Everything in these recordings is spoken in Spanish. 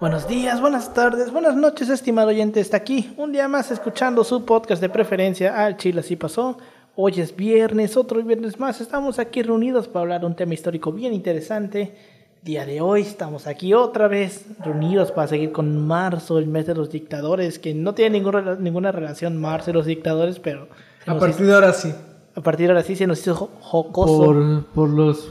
Buenos días, buenas tardes, buenas noches, estimado oyente. Está aquí un día más escuchando su podcast de preferencia. Al Chile así pasó. Hoy es viernes, otro viernes más. Estamos aquí reunidos para hablar de un tema histórico bien interesante. Día de hoy estamos aquí otra vez reunidos para seguir con marzo, el mes de los dictadores, que no tiene ninguna, ninguna relación marzo y los dictadores, pero... A partir de ahora sí. A partir de ahora sí se nos hizo jo- jocoso. Por, por los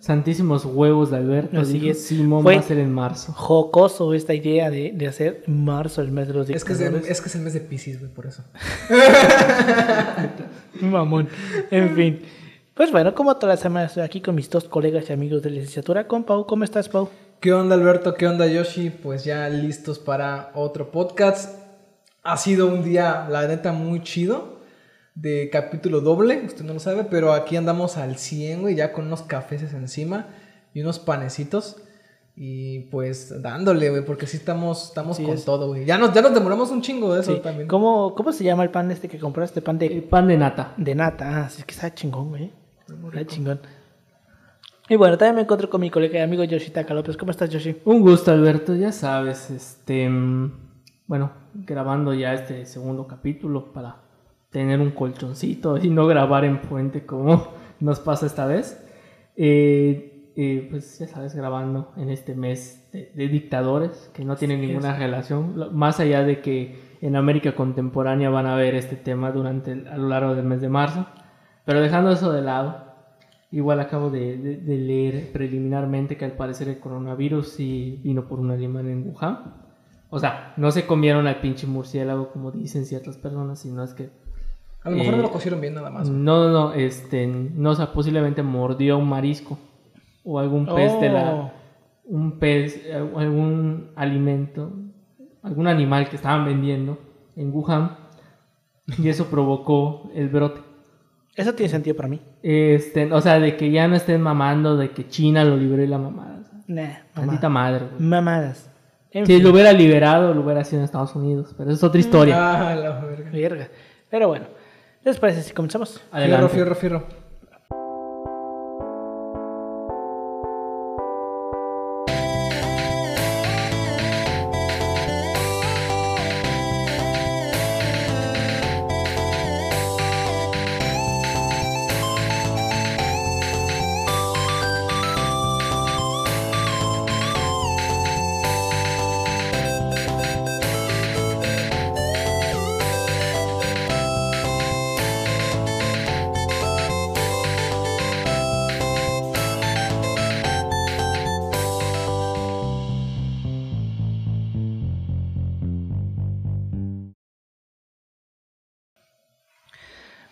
santísimos huevos de Alberto. Así dijo, es. Simón Fue- va a ser en marzo. Jocoso esta idea de, de hacer marzo el mes de los Es que es, el, es que es el mes de Pisces, güey, por eso. Mamón. En fin. Pues bueno, como toda la semana estoy aquí con mis dos colegas y amigos de licenciatura, con Pau. ¿Cómo estás, Pau? ¿Qué onda, Alberto? ¿Qué onda, Yoshi? Pues ya listos para otro podcast. Ha sido un día, la neta, muy chido. De capítulo doble, usted no lo sabe, pero aquí andamos al 100, güey, ya con unos cafés encima y unos panecitos. Y pues dándole, güey, porque sí estamos, estamos con es. todo, güey. Ya nos, ya nos demoramos un chingo de eso Sí. también. ¿Cómo, ¿Cómo se llama el pan este que compraste? Pan El de, pan de nata. de nata. Ah, sí, es que está chingón, güey. Está chingón. Y bueno, también me encuentro con mi colega y amigo Yoshitaka López. ¿Cómo estás, Yoshi? Un gusto, Alberto. Ya sabes, este. mm, Bueno, grabando ya este segundo capítulo para tener un colchoncito y no grabar en puente como nos pasa esta vez. Eh, eh, pues ya sabes, grabando en este mes de, de dictadores que no tienen ninguna relación, más allá de que en América contemporánea van a ver este tema durante el- a lo largo del mes de marzo. Pero dejando eso de lado, Igual acabo de, de- de leer preliminarmente que al parecer el coronavirus sí vino por un alemán en Wuhan. O sea, no se comieron al pinche murciélago como dicen ciertas personas, sino es que... A lo mejor eh, no lo cocieron bien nada más. No, no, no, este, no, o sea, posiblemente mordió un marisco o algún pez de la... Oh. Un pez, eh, algún alimento, algún animal que estaban vendiendo en Wuhan y eso provocó el brote. Eso tiene sentido para mí. Este, o sea, de que ya no estén mamando de que China lo liberó y la mamada. Nah, Maldita mamá. madre, güey. Mamadas. En Si fin. lo hubiera liberado, lo hubiera sido en Estados Unidos. Pero es otra historia. Ah, la verga. Verga. Pero bueno, ¿les parece si comenzamos? Adelante. Fierro, fierro, fierro.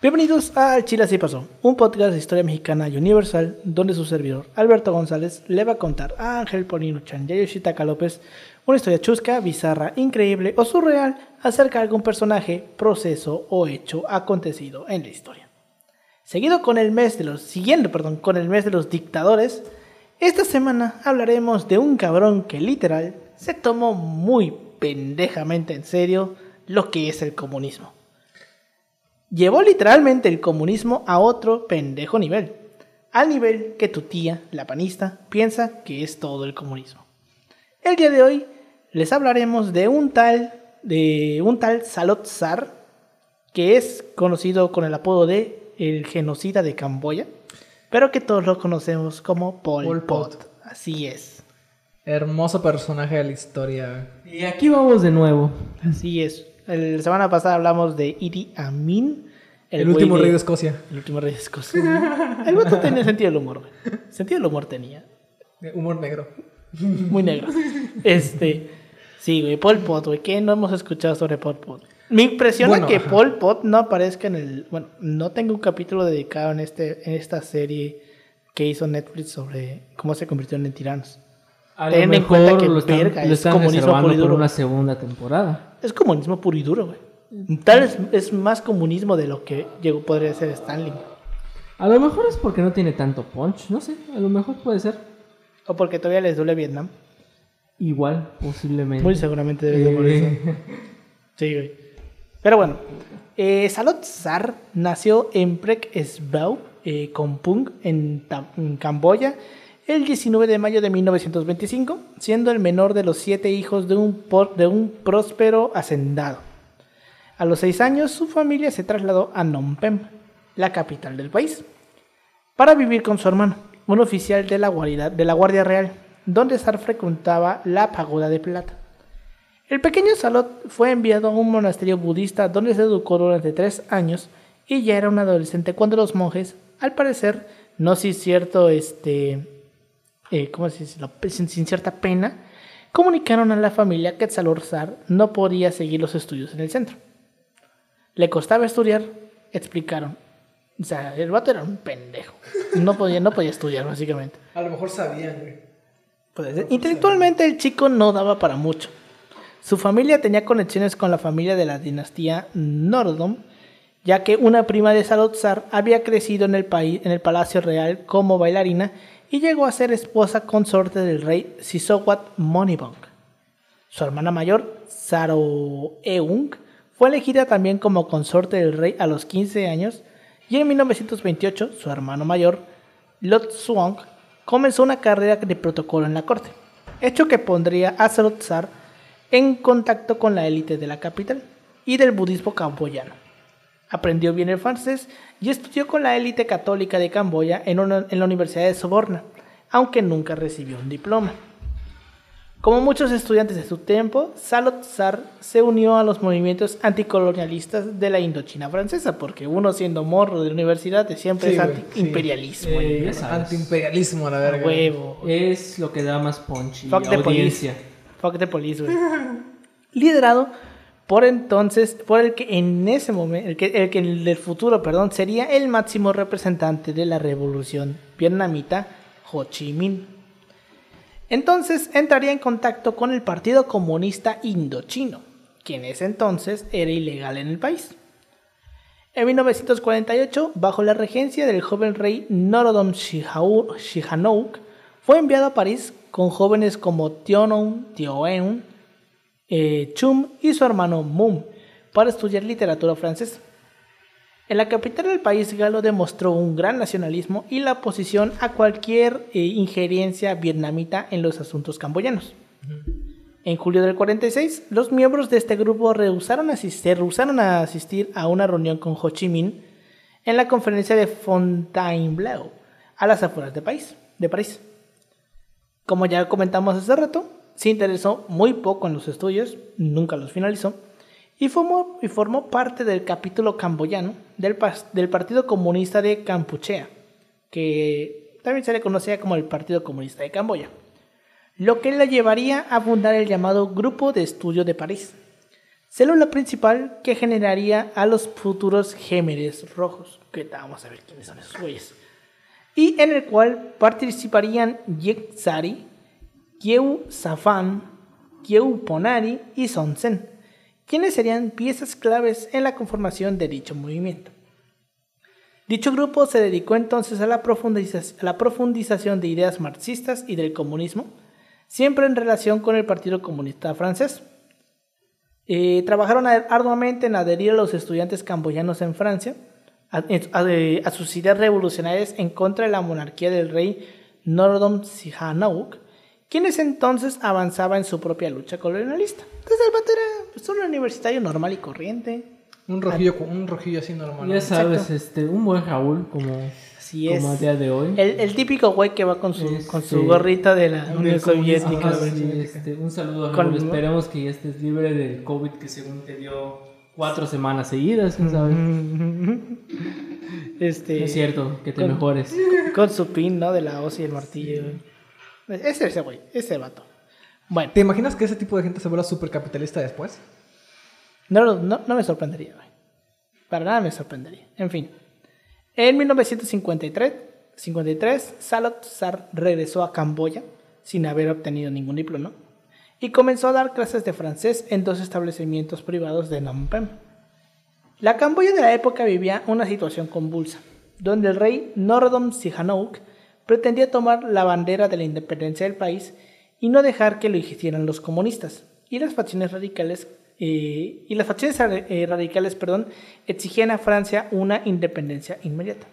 Bienvenidos a Chile Así Pasó, un podcast de historia mexicana y universal, donde su servidor, Alberto González, le va a contar a Ángel Polino Chan y a Yoshitaka López una historia chusca, bizarra, increíble o surreal acerca de algún personaje, proceso o hecho acontecido en la historia. Seguido con el mes de los, siguiendo, perdón, con el mes de los dictadores, esta semana hablaremos de un cabrón que literal se tomó muy pendejamente en serio lo que es el comunismo llevó literalmente el comunismo a otro pendejo nivel. Al nivel que tu tía, la panista, piensa que es todo el comunismo. El día de hoy les hablaremos de un tal, de un tal Salot Sar, que es conocido con el apodo de el genocida de Camboya, pero que todos lo conocemos como Pol, Pol Pot. Pot. Así es, Hermoso personaje de la historia. Y aquí vamos de nuevo. así es. El- La semana pasada hablamos de Idi Amin, El, güey último rey de Escocia. El último rey de Escocia. El vato tenía sentido del humor, güey. Sentido del humor tenía. De humor negro. Muy negro. Este. Sí, güey. Pol Pot, güey. ¿Qué no hemos escuchado sobre Pol Pot? Me impresiona Bueno, que ajá. Pol Pot no aparezca en el. Bueno, no tengo un capítulo dedicado en, este, en esta serie que hizo Netflix sobre ccómo se convirtieron en tiranos. A Ten en cuenta que lo están, lo es comunismo puro y por duro. una segunda temporada. Es comunismo puro y duro, güey. Tal vez es más comunismo de lo que llegó, podría ser Stanley. A lo mejor es porque no tiene tanto punch. No sé, a lo mejor puede ser. O porque todavía les duele Vietnam. Igual, posiblemente. Muy seguramente debe ser por eso. Sí, güey. Pero bueno, eh, Salot Sar nació en Prek Sbau, eh, Kompung, en Camboya, el 19 de mayo de 1925, siendo el menor de los siete hijos de un, de un próspero hacendado. A los seis años, su familia se trasladó a Phnom la capital del país, para vivir con su hermano, un oficial de la Guardia, Real, donde Sar frecuentaba la Pagoda de Plata. El pequeño Salot fue enviado a un monasterio budista donde se educó durante tres años y ya era un adolescente cuando los monjes, al parecer, no sin cierto, este, eh, ¿cómo se dice? Sin, sin cierta pena, comunicaron a la familia que Tzalorzar no podía seguir los estudios en el centro. Le costaba estudiar, explicaron. O sea, el vato era un pendejo. No podía, no podía estudiar, básicamente. A lo mejor sabían, güey. Puede ser. Intelectualmente el chico no daba para mucho. Su familia tenía conexiones con la familia de la dinastía Nordom, ya que una prima de Salotzar había crecido en el, país, en el palacio real como bailarina y llegó a ser esposa consorte del rey Sisowat Monibong. Su hermana mayor, Saroeung, fue elegida también como consorte del rey a los 15 años y en 1928 su hermano mayor, Lot Suong, comenzó una carrera de protocolo en la corte, hecho que pondría a Salotzar en contacto con la élite de la capital y del budismo camboyano. Aprendió bien el francés y estudió con la élite católica de Camboya en, una- en la Universidad de Soborna, aunque nunca recibió un diploma. Como muchos estudiantes de su tiempo, Salotzar se unió a los movimientos anticolonialistas de la Indochina francesa, porque uno siendo morro de la universidad siempre Sí, es antiimperialismo. Eh. Antiimperialismo la verga. huevo. Es lo que da más punch y Fuck the audiencia. police. Fuck the police, güey. Liderado por entonces, por el que en ese momento, el que, futuro, perdón, sería el máximo representante de la revolución vietnamita, Ho Chi Minh. Entonces entraría en contacto con el Partido Comunista Indochino, que en ese entonces era ilegal en el país. En 1948, bajo la regencia del joven rey Norodom Sihanouk, fue enviado a París con jóvenes como Tionon, Tioeun, eh, Chum y su hermano Mum para estudiar literatura francesa. En la capital del país galo demostró un gran nacionalismo y la oposición a cualquier eh, injerencia vietnamita en los asuntos camboyanos. En julio del 46, los miembros de este grupo rehusaron asistir, rehusaron a asistir a una reunión con Ho Chi Minh en la conferencia de Fontainebleau, a las afueras de, de París. Como ya comentamos hace rato, se interesó muy poco en los estudios, nunca los finalizó, y formó, parte del capítulo camboyano del, Partido Comunista de Kampuchea, que también se le conocía como el Partido Comunista de Camboya, lo que le llevaría a fundar el llamado Grupo de Estudio de París, célula principal que generaría a los futuros Gémeres Rojos, que vamos a ver quiénes son esos güeyes, y en el cual participarían Yek Sari, Kieu Safan, Kieu Ponari y Son Sen, quienes serían piezas claves en la conformación de dicho movimiento. Dicho grupo se dedicó entonces a la, profundización de ideas marxistas y del comunismo, siempre en relación con el Partido Comunista francés. Eh, trabajaron arduamente en adherir a los estudiantes camboyanos en Francia a, a- a sus ideas revolucionarias en contra de la monarquía del rey Norodom Sihanouk, quienes entonces avanzaba en su propia lucha colonialista. Entonces el vato era pues, un universitario normal y corriente. Un rojillo, un rojillo así normal. Ya sabes, este, un buen Raúl como, Así como a día de hoy. El, el típico güey que va con su, Este- con su gorrita de la Unión. Soviética. Sí, este, un saludo a Raúl. Esperemos que ya estés libre del COVID que según te dio cuatro semanas seguidas, quién sabe. Este, Es cierto, que te con- mejores. Con su pin, ¿no? De la hoz y el martillo. güey. Ese ese güey, ese vato. Bueno, ¿Te imaginas que ese tipo de gente se vuelva supercapitalista después? no, no, no me sorprendería, güey. Para nada me sorprendería. En fin. En 1953, 53, Salot Sar regresó a Camboya sin haber obtenido ningún diploma y comenzó a dar clases de francés en dos establecimientos privados de Phnom Penh. La Camboya de la época vivía una situación convulsa, donde el rey Norodom Sihanouk pretendía tomar la bandera de la independencia del país y no dejar que lo hicieran los comunistas, y las facciones radicales eh, y las facciones eh, radicales, perdón, exigían a Francia una independencia inmediata.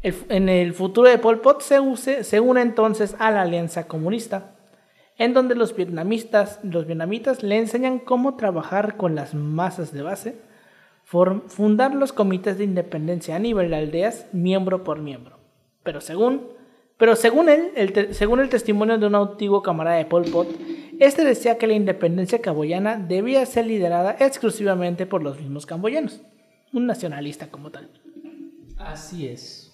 En el futuro de Pol Pot se, se une entonces a la Alianza Comunista, en donde los vietnamistas, los vietnamitas le enseñan cómo trabajar con las masas de base, fundar los comités de independencia a nivel de aldeas, miembro por miembro. Pero según, pero según él, el según el testimonio de un antiguo camarada de Pol Pot, este decía que la independencia camboyana debía ser liderada exclusivamente por los mismos camboyanos, un nacionalista como tal. Así es.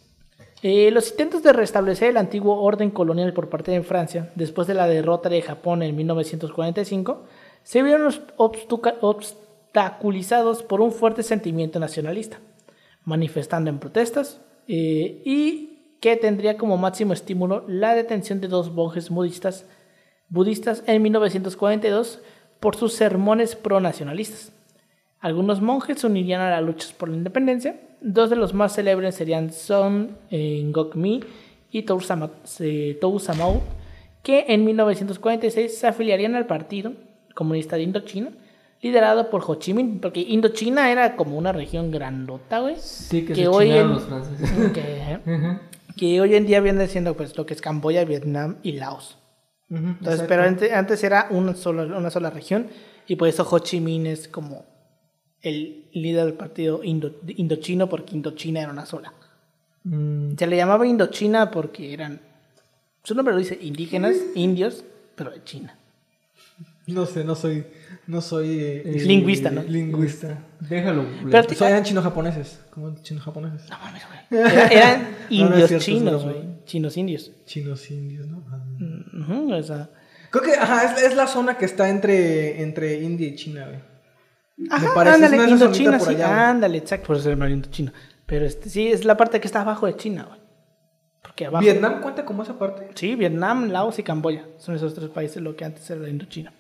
Eh, los intentos de restablecer el antiguo orden colonial por parte de Francia, después de la derrota de Japón en 1945, se vieron obstaculizados por un fuerte sentimiento nacionalista, manifestando en protestas eh, y que tendría como máximo estímulo la detención de dos monjes budistas, budistas en 1942 por sus sermones pronacionalistas. Algunos monjes se unirían a las luchas por la independencia. Dos de los más célebres serían Son eh, Ngok-mi y Tou Sama- eh, Samau, que en 1946 se afiliarían al Partido Comunista de Indochina, liderado por Ho Chi Minh, porque Indochina era como una región grandota, güey. Sí, que, Que se hoy en- los franceses. Que. Que hoy en día viene siendo pues lo que es Camboya, Vietnam y Laos. Entonces, pero ante- antes era una sola, una sola región y por eso Ho Chi Minh es como el líder del partido indo- indochino porque Indochina era una sola. Mm, Se le llamaba Indochina porque eran, su nombre lo dice, indígenas, indios, pero de China. No sé, no soy. No soy. eh, Eh, Lingüista, ¿no? Lingüista. déjalo. Pero te- Soy eran chino-japoneses. ¿Cómo chino-japoneses? No mames, güey. Era- eran No, no es indios cierto, chinos, güey. Chinos indios. Chinos indios, ¿no? Ah. Ujú, o sea, Creo que, ajá, es, es la zona que está entre, entre India y China, güey. Ajá, parece, ándale, Indochina, sí, allá, ándale, exacto, por eso se llama Indochina. Pero este, sí, es la parte que está abajo de China, güey. Porque abajo... ¿Vietnam cuenta como esa parte? Sí, Vietnam, Laos y Camboya. Son esos tres países lo que antes era la Indochina.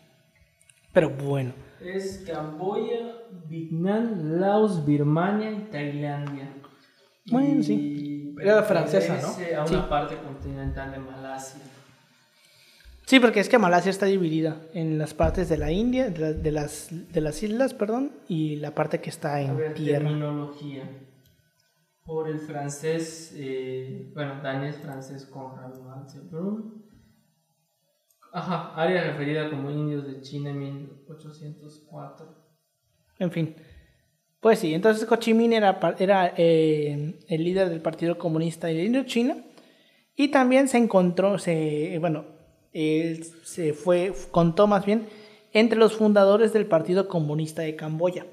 Pero bueno. Es Camboya, Vietnam, Laos, Birmania y Tailandia. Bueno, Y sí. Era la francesa, ¿no? A Sí. una parte continental de Malasia. Sí, porque es que Malasia está dividida en las partes de la India, de, la- de las, de las islas, perdón, y la parte que está A en ver, tierra. terminología. Por el francés, eh, bueno, danés francés Conrad Brun. Ajá, área referida como indios de China en 1804. En fin. Pues sí, entonces Ho Chi era, era eh, el líder del Partido Comunista de Indochina. Y también se encontró, se, bueno, él se fue, contó más bien, entre los fundadores del Partido Comunista de Camboya.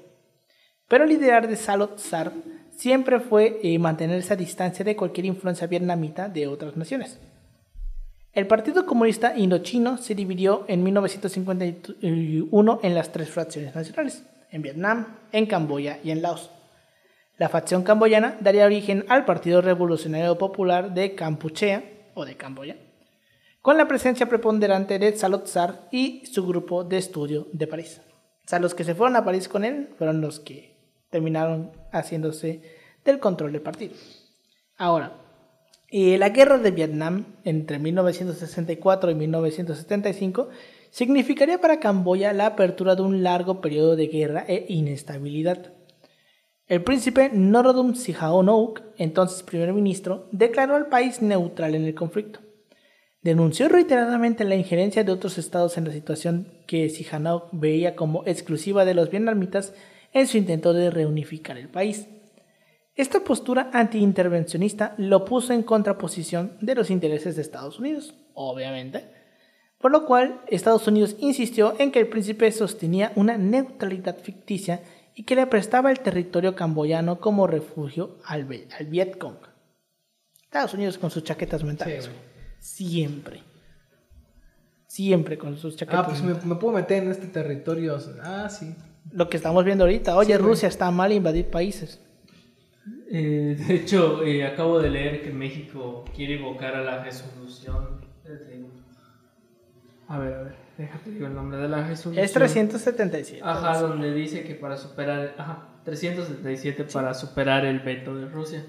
Pero el liderar de Salot Sar siempre fue eh, mantenerse a distancia de cualquier influencia vietnamita de otras naciones. El Partido Comunista Indochino se dividió en 1951 en las tres fracciones nacionales, en Vietnam, en Camboya y en Laos. La facción camboyana daría origen al Partido Revolucionario Popular de Kampuchea, o de Camboya, con la presencia preponderante de Salot Sar y su grupo de estudio de París. O los que se fueron a París con él fueron los que terminaron haciéndose del control del partido. Ahora, la guerra de Vietnam entre 1964 y 1975 significaría para Camboya la apertura de un largo periodo de guerra e inestabilidad. El príncipe Norodom Sihanouk, entonces primer ministro, declaró al país neutral en el conflicto. Denunció reiteradamente la injerencia de otros estados en la situación que Sihanouk veía como exclusiva de los vietnamitas en su intento de reunificar el país. Esta postura antiintervencionista lo puso en contraposición de los intereses de Estados Unidos, obviamente, por lo cual Estados Unidos insistió en que el príncipe sostenía una neutralidad ficticia y que le prestaba el territorio camboyano como refugio al, Vietcong. Estados Unidos con sus chaquetas mentales. Sí. Siempre. Siempre con sus chaquetas Ah, pues me, me puedo meter en este territorio. Ah, sí. Lo que estamos viendo ahorita. Oye, Sí. Rusia está mal invadir países. Eh, de hecho, eh, acabo de leer que México quiere evocar a la resolución. A ver, a ver, déjate digo el nombre de la resolución. Es 377. Ajá, donde dice que para superar. Ajá, 377 para superar el veto de Rusia.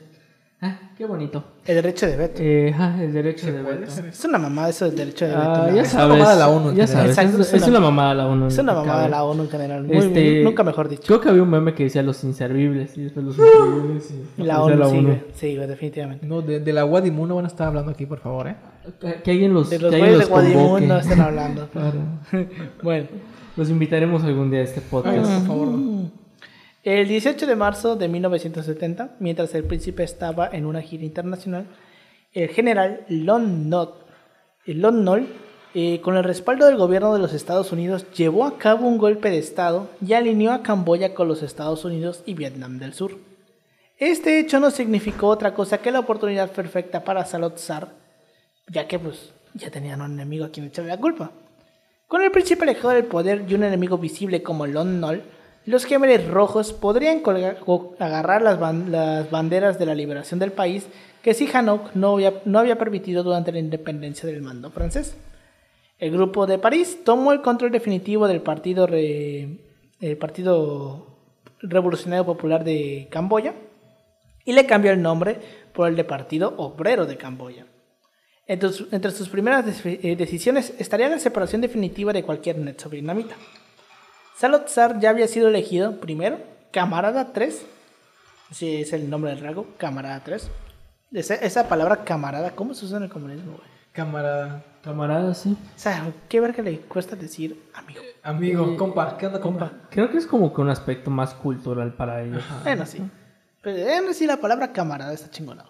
Ah, qué bonito. El derecho de veto. Eh, el derecho de veto. Es una mamada eso del derecho de veto. Ah, ¿no? ya es, Es una sabes. mamada de la ONU en Ya general. sabes. Exacto, es, es es una- mamada de la ONU. es una mamada de la ONU en general. Muy, Este, muy- nunca mejor dicho. Creo que había un meme que decía los inservibles y después los inservibles. Y La ONU, sí, güey. Sí, güey, definitivamente. No, de, de la Guadimu no van a estar hablando aquí, por favor, ¿eh? Que, que alguien los, De los güeyes de. Guadimundo están hablando. Claro. bueno. Los invitaremos algún día a este podcast. Por favor. El 18 de marzo de 1970, mientras el príncipe estaba en una gira internacional, el general Lon Nol, eh, con el respaldo del gobierno de los Estados Unidos, llevó a cabo un golpe de Estado y alineó a Camboya con los Estados Unidos y Vietnam del Sur. Este hecho no significó otra cosa que la oportunidad perfecta para Salot Sar, ya que pues ya tenían un enemigo a quien echarle la culpa. Con el príncipe alejado del poder y un enemigo visible como Lon Nol, los Gémeres Rojos podrían agarrar las, ban- las banderas de la liberación del país que Sihanouk no había, no había permitido durante la independencia del mando francés. El grupo de París tomó el control definitivo del partido, Revolucionario Popular de Camboya y le cambió el nombre por el de Partido Obrero de Camboya. Entre, su- entre sus primeras eh, decisiones estaría la separación definitiva de cualquier net vietnamita. Salot Sar ya había sido elegido primero Camarada 3, si es el nombre del rango, Camarada 3. Esa, esa palabra camarada, ¿cómo se usa en el comunismo? güey? Camarada, Camaradas, sí. O sea, ¿qué verga le cuesta decir amigo? amigo, compa, ¿qué onda, compa? Creo que es como que un aspecto más cultural para ellos. Bueno, sí. Pero en sí la palabra camarada está chingona.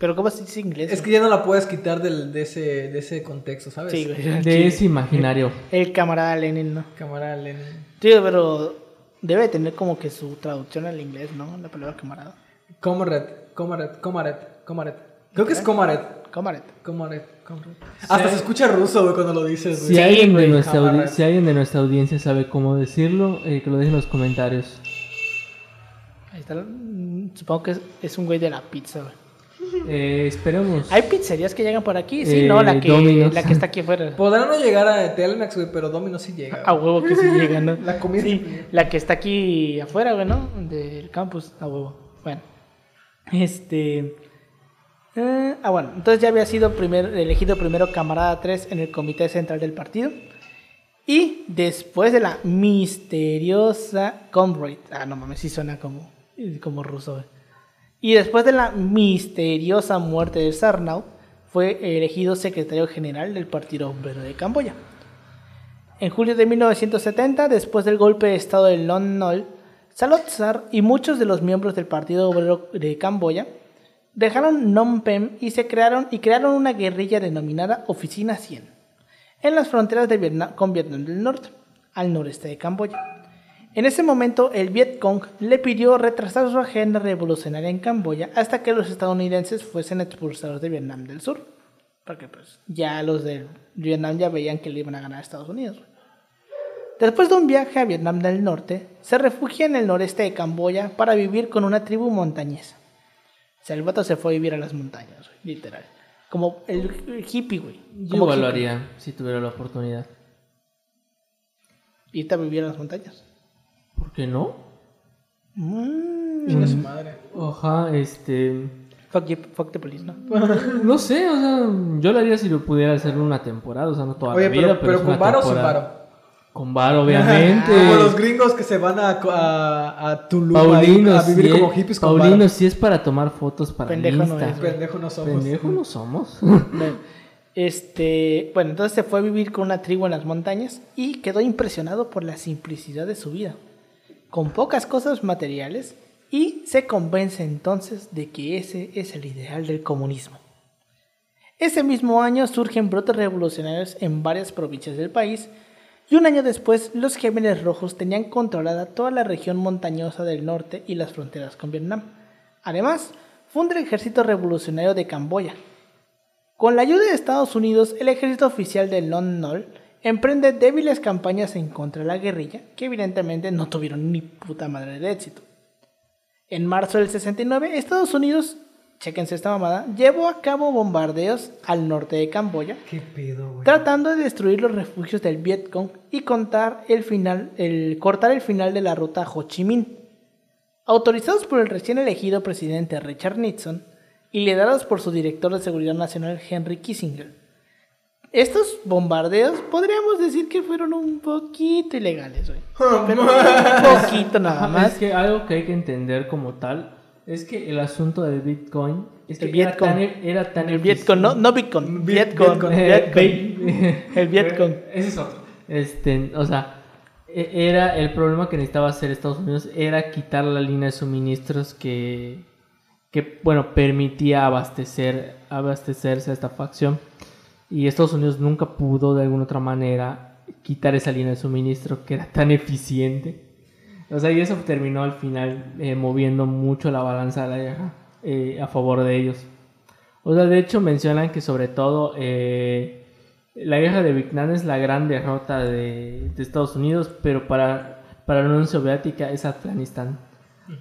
Pero ¿cómo se dice inglés? Es que ya no la puedes quitar del, de, ese, de ese contexto, ¿sabes? Sí, güey. De Sí. ese imaginario. El camarada Lenin, ¿no? Camarada Lenin. Sí, pero debe tener como que su traducción al inglés, ¿no? La palabra camarada. Comrade, comrade, comrade, comrade. Creo que es comrade. Camarada. Comrade, comrade. Hasta se escucha ruso, güey, cuando lo dices, Si, güey. alguien de nuestra si alguien de nuestra audiencia sabe cómo decirlo, eh, que lo deje en los comentarios. Ahí está. mm, Supongo que es, es un güey de la pizza, güey. Eh, esperemos. ¿Hay pizzerías que llegan por aquí? Sí, Eh, no, la que, Domino's. la que está aquí afuera. Podrán no llegar a Telmex, güey, pero Domino sí llega. A huevo que sí llega, ¿no? La comida. Sí, la que está aquí afuera, güey, ¿no? Del campus, a huevo. Bueno. Este. eh, ah, bueno, entonces ya había sido primer, elegido primero camarada 3 en el comité central del partido. Y después de la misteriosa comrade. Ah, no mames, sí suena como, como ruso, güey. Y después de la misteriosa muerte de Sarnau, fue elegido secretario general del Partido Obrero de Camboya. En julio de 1970, después del golpe de estado de Lon Nol, Salot Sar y muchos de los miembros del Partido Obrero de Camboya dejaron Phnom Penh y se crearon y crearon una guerrilla denominada Oficina 100 en las fronteras de con Vietnam del Norte, al noreste de Camboya. En ese momento, el Vietcong le pidió retrasar su agenda revolucionaria en Camboya hasta que los estadounidenses fuesen expulsados de Vietnam del Sur. Porque pues ya los de Vietnam ya veían que le iban a ganar a Estados Unidos. Después de un viaje a Vietnam del Norte, se refugia en el noreste de Camboya para vivir con una tribu montañesa. O sea, el vato se fue a vivir a las montañas, literal. Como el, hippie, güey. Yo igual lo haría si tuviera la oportunidad. Irte a vivir a las montañas. ¿Por qué no? Mm, Chinga su madre. Ojalá, este. fuck, you- fuck the police, ¿no? No sé, o sea, yo lo haría si lo pudiera hacer una temporada, o sea, no toda Oye, la vida, pero, pero es con varo o sin varo. Con varo, obviamente. Como los gringos que se van a, a, a Tulum Paulino, a vivir si como es, hippies con Paulino, si es para tomar fotos para Pendejo no Insta. es, güey. Pendejo no somos. Pendejo no somos. Este, bueno, entonces se fue a vivir con una tribu en las montañas y quedó impresionado por la simplicidad de su vida, con pocas cosas materiales, y se convence entonces de que ese es el ideal del comunismo. Ese mismo año surgen brotes revolucionarios en varias provincias del país, y un año después los Gémenes Rojos tenían controlada toda la región montañosa del norte y las fronteras con Vietnam. Además, funda el Ejército Revolucionario de Camboya, con la ayuda de Estados Unidos, el ejército oficial de Lon Nol emprende débiles campañas en contra de la guerrilla, que evidentemente no tuvieron ni puta madre de éxito. En marzo del 69, Estados Unidos, chequense esta mamada, llevó a cabo bombardeos al norte de Camboya, ¿Qué pedo, güey? tratando de destruir los refugios del Vietcong y contar el final, el, cortar el final de la ruta Ho Chi Minh. autorizados por el recién elegido presidente Richard Nixon y liderados por su director de seguridad nacional Henry Kissinger. Estos bombardeos podríamos decir que fueron un poquito ilegales, güey. Pero un poquito nada más. Es que algo que hay que entender como tal es que el asunto del Bitcoin es que El era tan, era tan El Vietcong, no, no Bitcoin, Vi- Vietcong, Vietcong. Eh, El Vietcong. Ese es otro. Este, o sea, e- era el problema que necesitaba hacer Estados Unidos era quitar la línea de suministros que, que bueno, permitía abastecer, abastecerse a esta facción. Y Estados Unidos nunca pudo de alguna otra manera quitar esa línea de suministro que era tan eficiente. O sea, y eso terminó al final eh, moviendo mucho la balanza de la guerra eh, a favor de ellos. O sea, de hecho mencionan que sobre todo eh, la guerra de Vietnam es la gran derrota de, de Estados Unidos, pero para, para la Unión Soviética es Afganistán.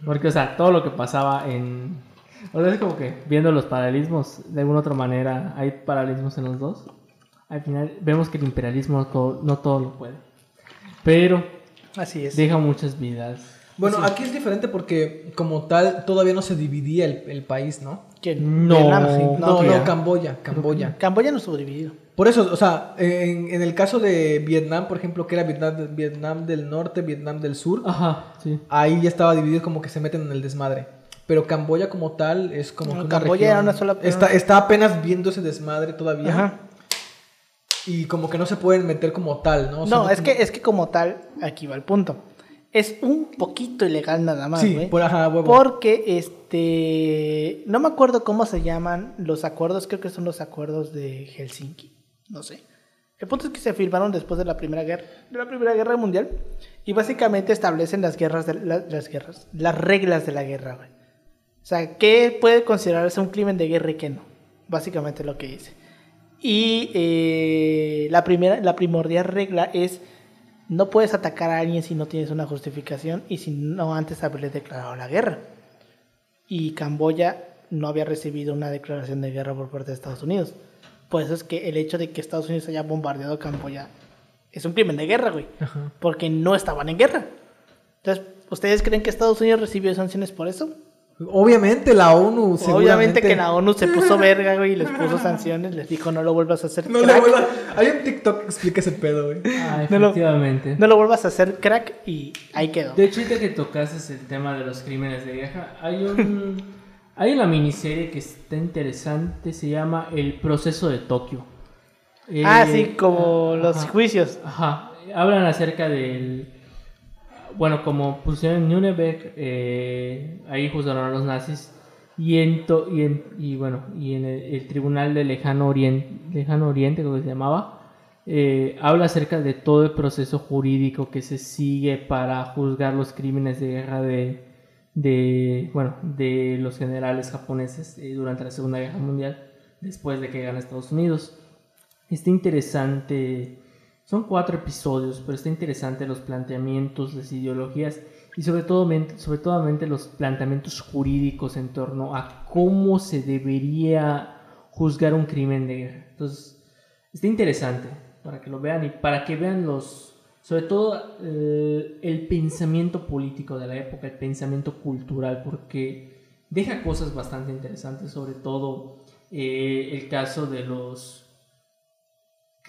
Porque, o sea, todo lo que pasaba en... O sea, es como que viendo los paralelismos, de alguna otra manera hay paralelismos en los dos. Al final vemos que el imperialismo no todo, no todo lo puede. Pero Así es. deja muchas vidas. Bueno, aquí es diferente porque como tal todavía no se dividía el, el país, ¿no? ¿Quién? No. Vietnam, sí. No, No, no, ya. Camboya, Camboya. Camboya no estuvo dividido. Por eso, o sea, en, en el caso de Vietnam, por ejemplo, que era Vietnam, Vietnam del Norte, Vietnam del Sur, Ajá, sí. ahí ya estaba dividido como que se meten en el desmadre. Pero Camboya como tal es como No, que una Camboya era una sola- Está, está apenas viendo ese desmadre todavía. Ajá. Y como que no se pueden meter como tal, ¿no? O sea, No, es como- que, es que como tal, aquí va el punto. Es un poquito ilegal nada más, Sí, por ajá, huevo. Porque, este, no me acuerdo cómo se llaman los acuerdos, creo que son los acuerdos de Helsinki, no sé. El punto es que se firmaron después de la Primera Guerra, de la Primera Guerra Mundial y básicamente establecen las guerras, de, la- las guerras, las reglas de la guerra, güey. O sea, ¿qué puede considerarse un crimen de guerra y qué no? Básicamente lo que dice. Y eh, la, primera, la primordial regla es no puedes atacar a alguien si no tienes una justificación y si no antes haberle declarado la guerra. Y Camboya no había recibido una declaración de guerra por parte de Estados Unidos. Por eso es que el hecho de que Estados Unidos haya bombardeado Camboya es un crimen de guerra, güey. Ajá. Porque no estaban en guerra. Entonces, ¿ustedes creen que Estados Unidos recibió sanciones por eso? Obviamente la ONU Obviamente seguramente- que la ONU se puso verga, güey, y les puso sanciones, les dijo no lo vuelvas a hacer No crack, vuelvas- Hay un TikTok que explica ese pedo, güey. Ah, No lo- efectivamente. no lo vuelvas a hacer crack y ahí quedó. De hecho, que tocaste el tema de los crímenes de guerra, hay un hay una miniserie que está interesante, se llama El proceso de Tokio. ah, Eh, sí, como los ajá, juicios. Ajá, hablan acerca del bueno, como pusieron en Nuremberg, eh, ahí juzgaron a los nazis y en, y, en y bueno y en el, tribunal de lejano oriente, lejano oriente que se llamaba, eh, habla acerca de todo el proceso jurídico que se sigue para juzgar los crímenes de guerra de, de bueno de los generales japoneses eh, durante la Segunda Guerra Mundial después de que gana Estados Unidos. Está interesante. Son cuatro episodios, pero está interesante los planteamientos, las ideologías y sobre todo, sobre todo los planteamientos jurídicos en torno a cómo se debería juzgar un crimen de guerra. Entonces, está interesante para que lo vean y para que vean los, sobre todo eh, el pensamiento político de la época, el pensamiento cultural, porque deja cosas bastante interesantes, sobre todo eh, el caso de los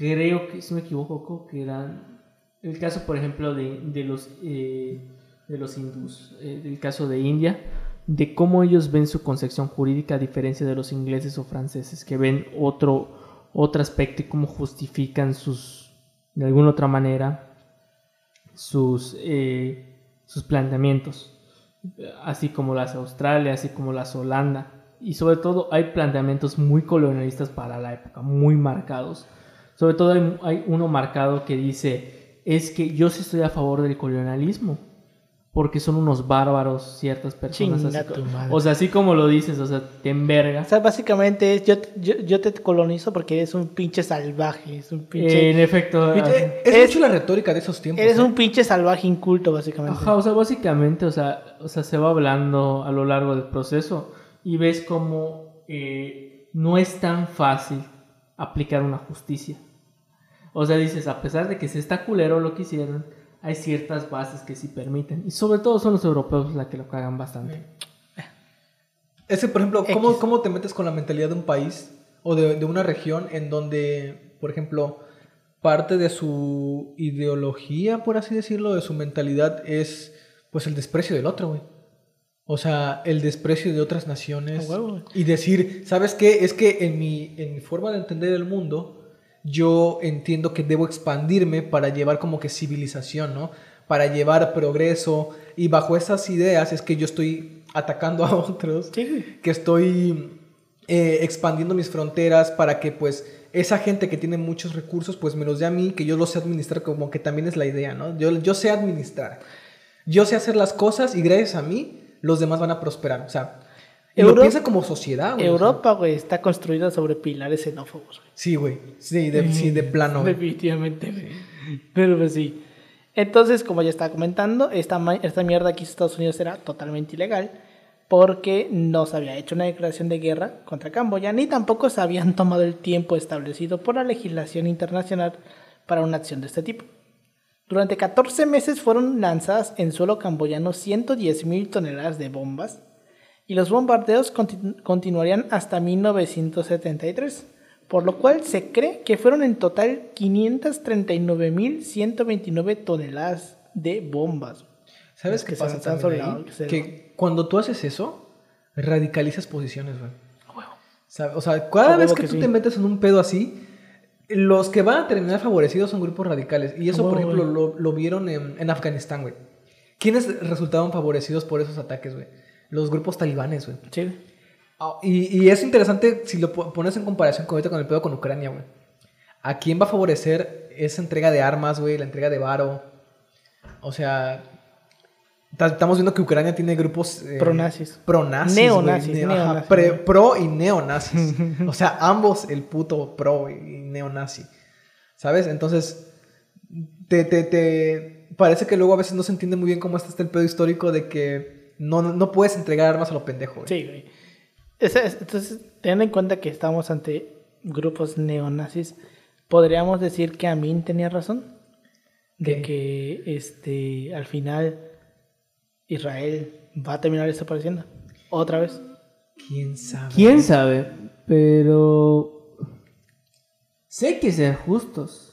creo que, si me equivoco, que eran el caso, por ejemplo, de, de los eh, los hindús, eh, el caso de India, de cómo ellos ven su concepción jurídica a diferencia de los ingleses o franceses, que ven otro, otro aspecto y cómo justifican sus, de alguna otra manera, sus, eh, sus planteamientos, así como las Australia, así como las Holanda, y sobre todo hay planteamientos muy colonialistas para la época, muy marcados. Sobre todo hay, hay uno marcado que dice, es que yo sí estoy a favor del colonialismo, porque son unos bárbaros ciertas personas. Chinga así co- tu madre. o sea, así como lo dices, o sea, te O envergas. sea, básicamente es yo, yo, yo te colonizo porque eres un pinche salvaje. Es un pinche, Eh, en efecto, Eh, ah, Es, Es- mucho la retórica de esos tiempos. eres ¿eh? un pinche salvaje inculto, básicamente. Ajá, o sea, básicamente, o sea, o sea, se va hablando a lo largo del proceso y ves como eh, no es tan fácil aplicar una justicia. O sea, dices, a pesar de que se está culero lo que hicieron, hay ciertas bases que sí permiten. Y sobre todo son los europeos los que lo cagan bastante. Ese, por ejemplo, ¿cómo. ¿cómo te metes con la mentalidad de un país o de, de una región en donde, por ejemplo, parte de su ideología, por así decirlo, de su mentalidad es pues el desprecio del otro, güey? O sea, el desprecio de otras naciones. Y decir, ¿sabes qué? Es que en mi, en mi forma de entender el mundo, yo entiendo que debo expandirme para llevar como que civilización, ¿no? Para llevar progreso. Y bajo esas ideas es que yo estoy atacando a otros Sí, que estoy eh, expandiendo mis fronteras para que pues esa gente que tiene muchos recursos pues me los dé a mí, que yo los sé administrar como que también es la idea, ¿no? Yo, yo sé administrar, yo sé hacer las cosas y gracias a mí los demás van a prosperar, o sea, y lo Europa- piensa como sociedad, güey. Europa, güey, está construida sobre pilares xenófobos, güey. sí, güey, sí, de, sí, de plano, güey. Definitivamente, güey. Pero pues sí. Entonces, como ya estaba comentando, esta, esta mierda aquí en Estados Unidos era totalmente ilegal porque no se había hecho una declaración de guerra contra Camboya ni tampoco se habían tomado el tiempo establecido por la legislación internacional para una acción de este tipo. Durante 14 meses fueron lanzadas en suelo camboyano 110.000 toneladas de bombas y los bombardeos continu- continuarían hasta 1973, por lo cual se cree que fueron en total 539.129 toneladas de bombas. ¿Sabes qué pasa sobre ahí? cero. Que cuando tú haces eso, radicalizas posiciones, güey. O sea, cada vez que, que tú sí. te metes en un pedo así, los que van a terminar favorecidos son grupos radicales. Y eso, por ejemplo, lo, lo vieron en, en Afganistán, güey. ¿Quiénes resultaron favorecidos por esos ataques, güey? Los grupos talibanes, güey. Sí. Ah, Y, y es interesante si lo po- pones en comparación con ahorita con el pedo con Ucrania, güey. ¿A quién va a favorecer esa entrega de armas, güey? La entrega de varo. O sea, ta- estamos viendo que Ucrania tiene grupos... eh, Pronazis. Pronazis. Neonazis, neo- pre- pro y neonazis. o sea, ambos el puto pro y neonazi. ¿Sabes? Entonces, te, te, te parece que luego a veces no se entiende muy bien cómo está este el pedo histórico de que no, no- no puedes entregar armas a lo pendejo, güey. Sí, güey. Entonces, teniendo en cuenta que estamos ante grupos neonazis, podríamos decir que Amin tenía razón. De ¿Qué? que este al final Israel va a terminar desapareciendo. Otra vez. ¿Quién sabe? ¿Quién sabe? Pero... Sé que ser justos.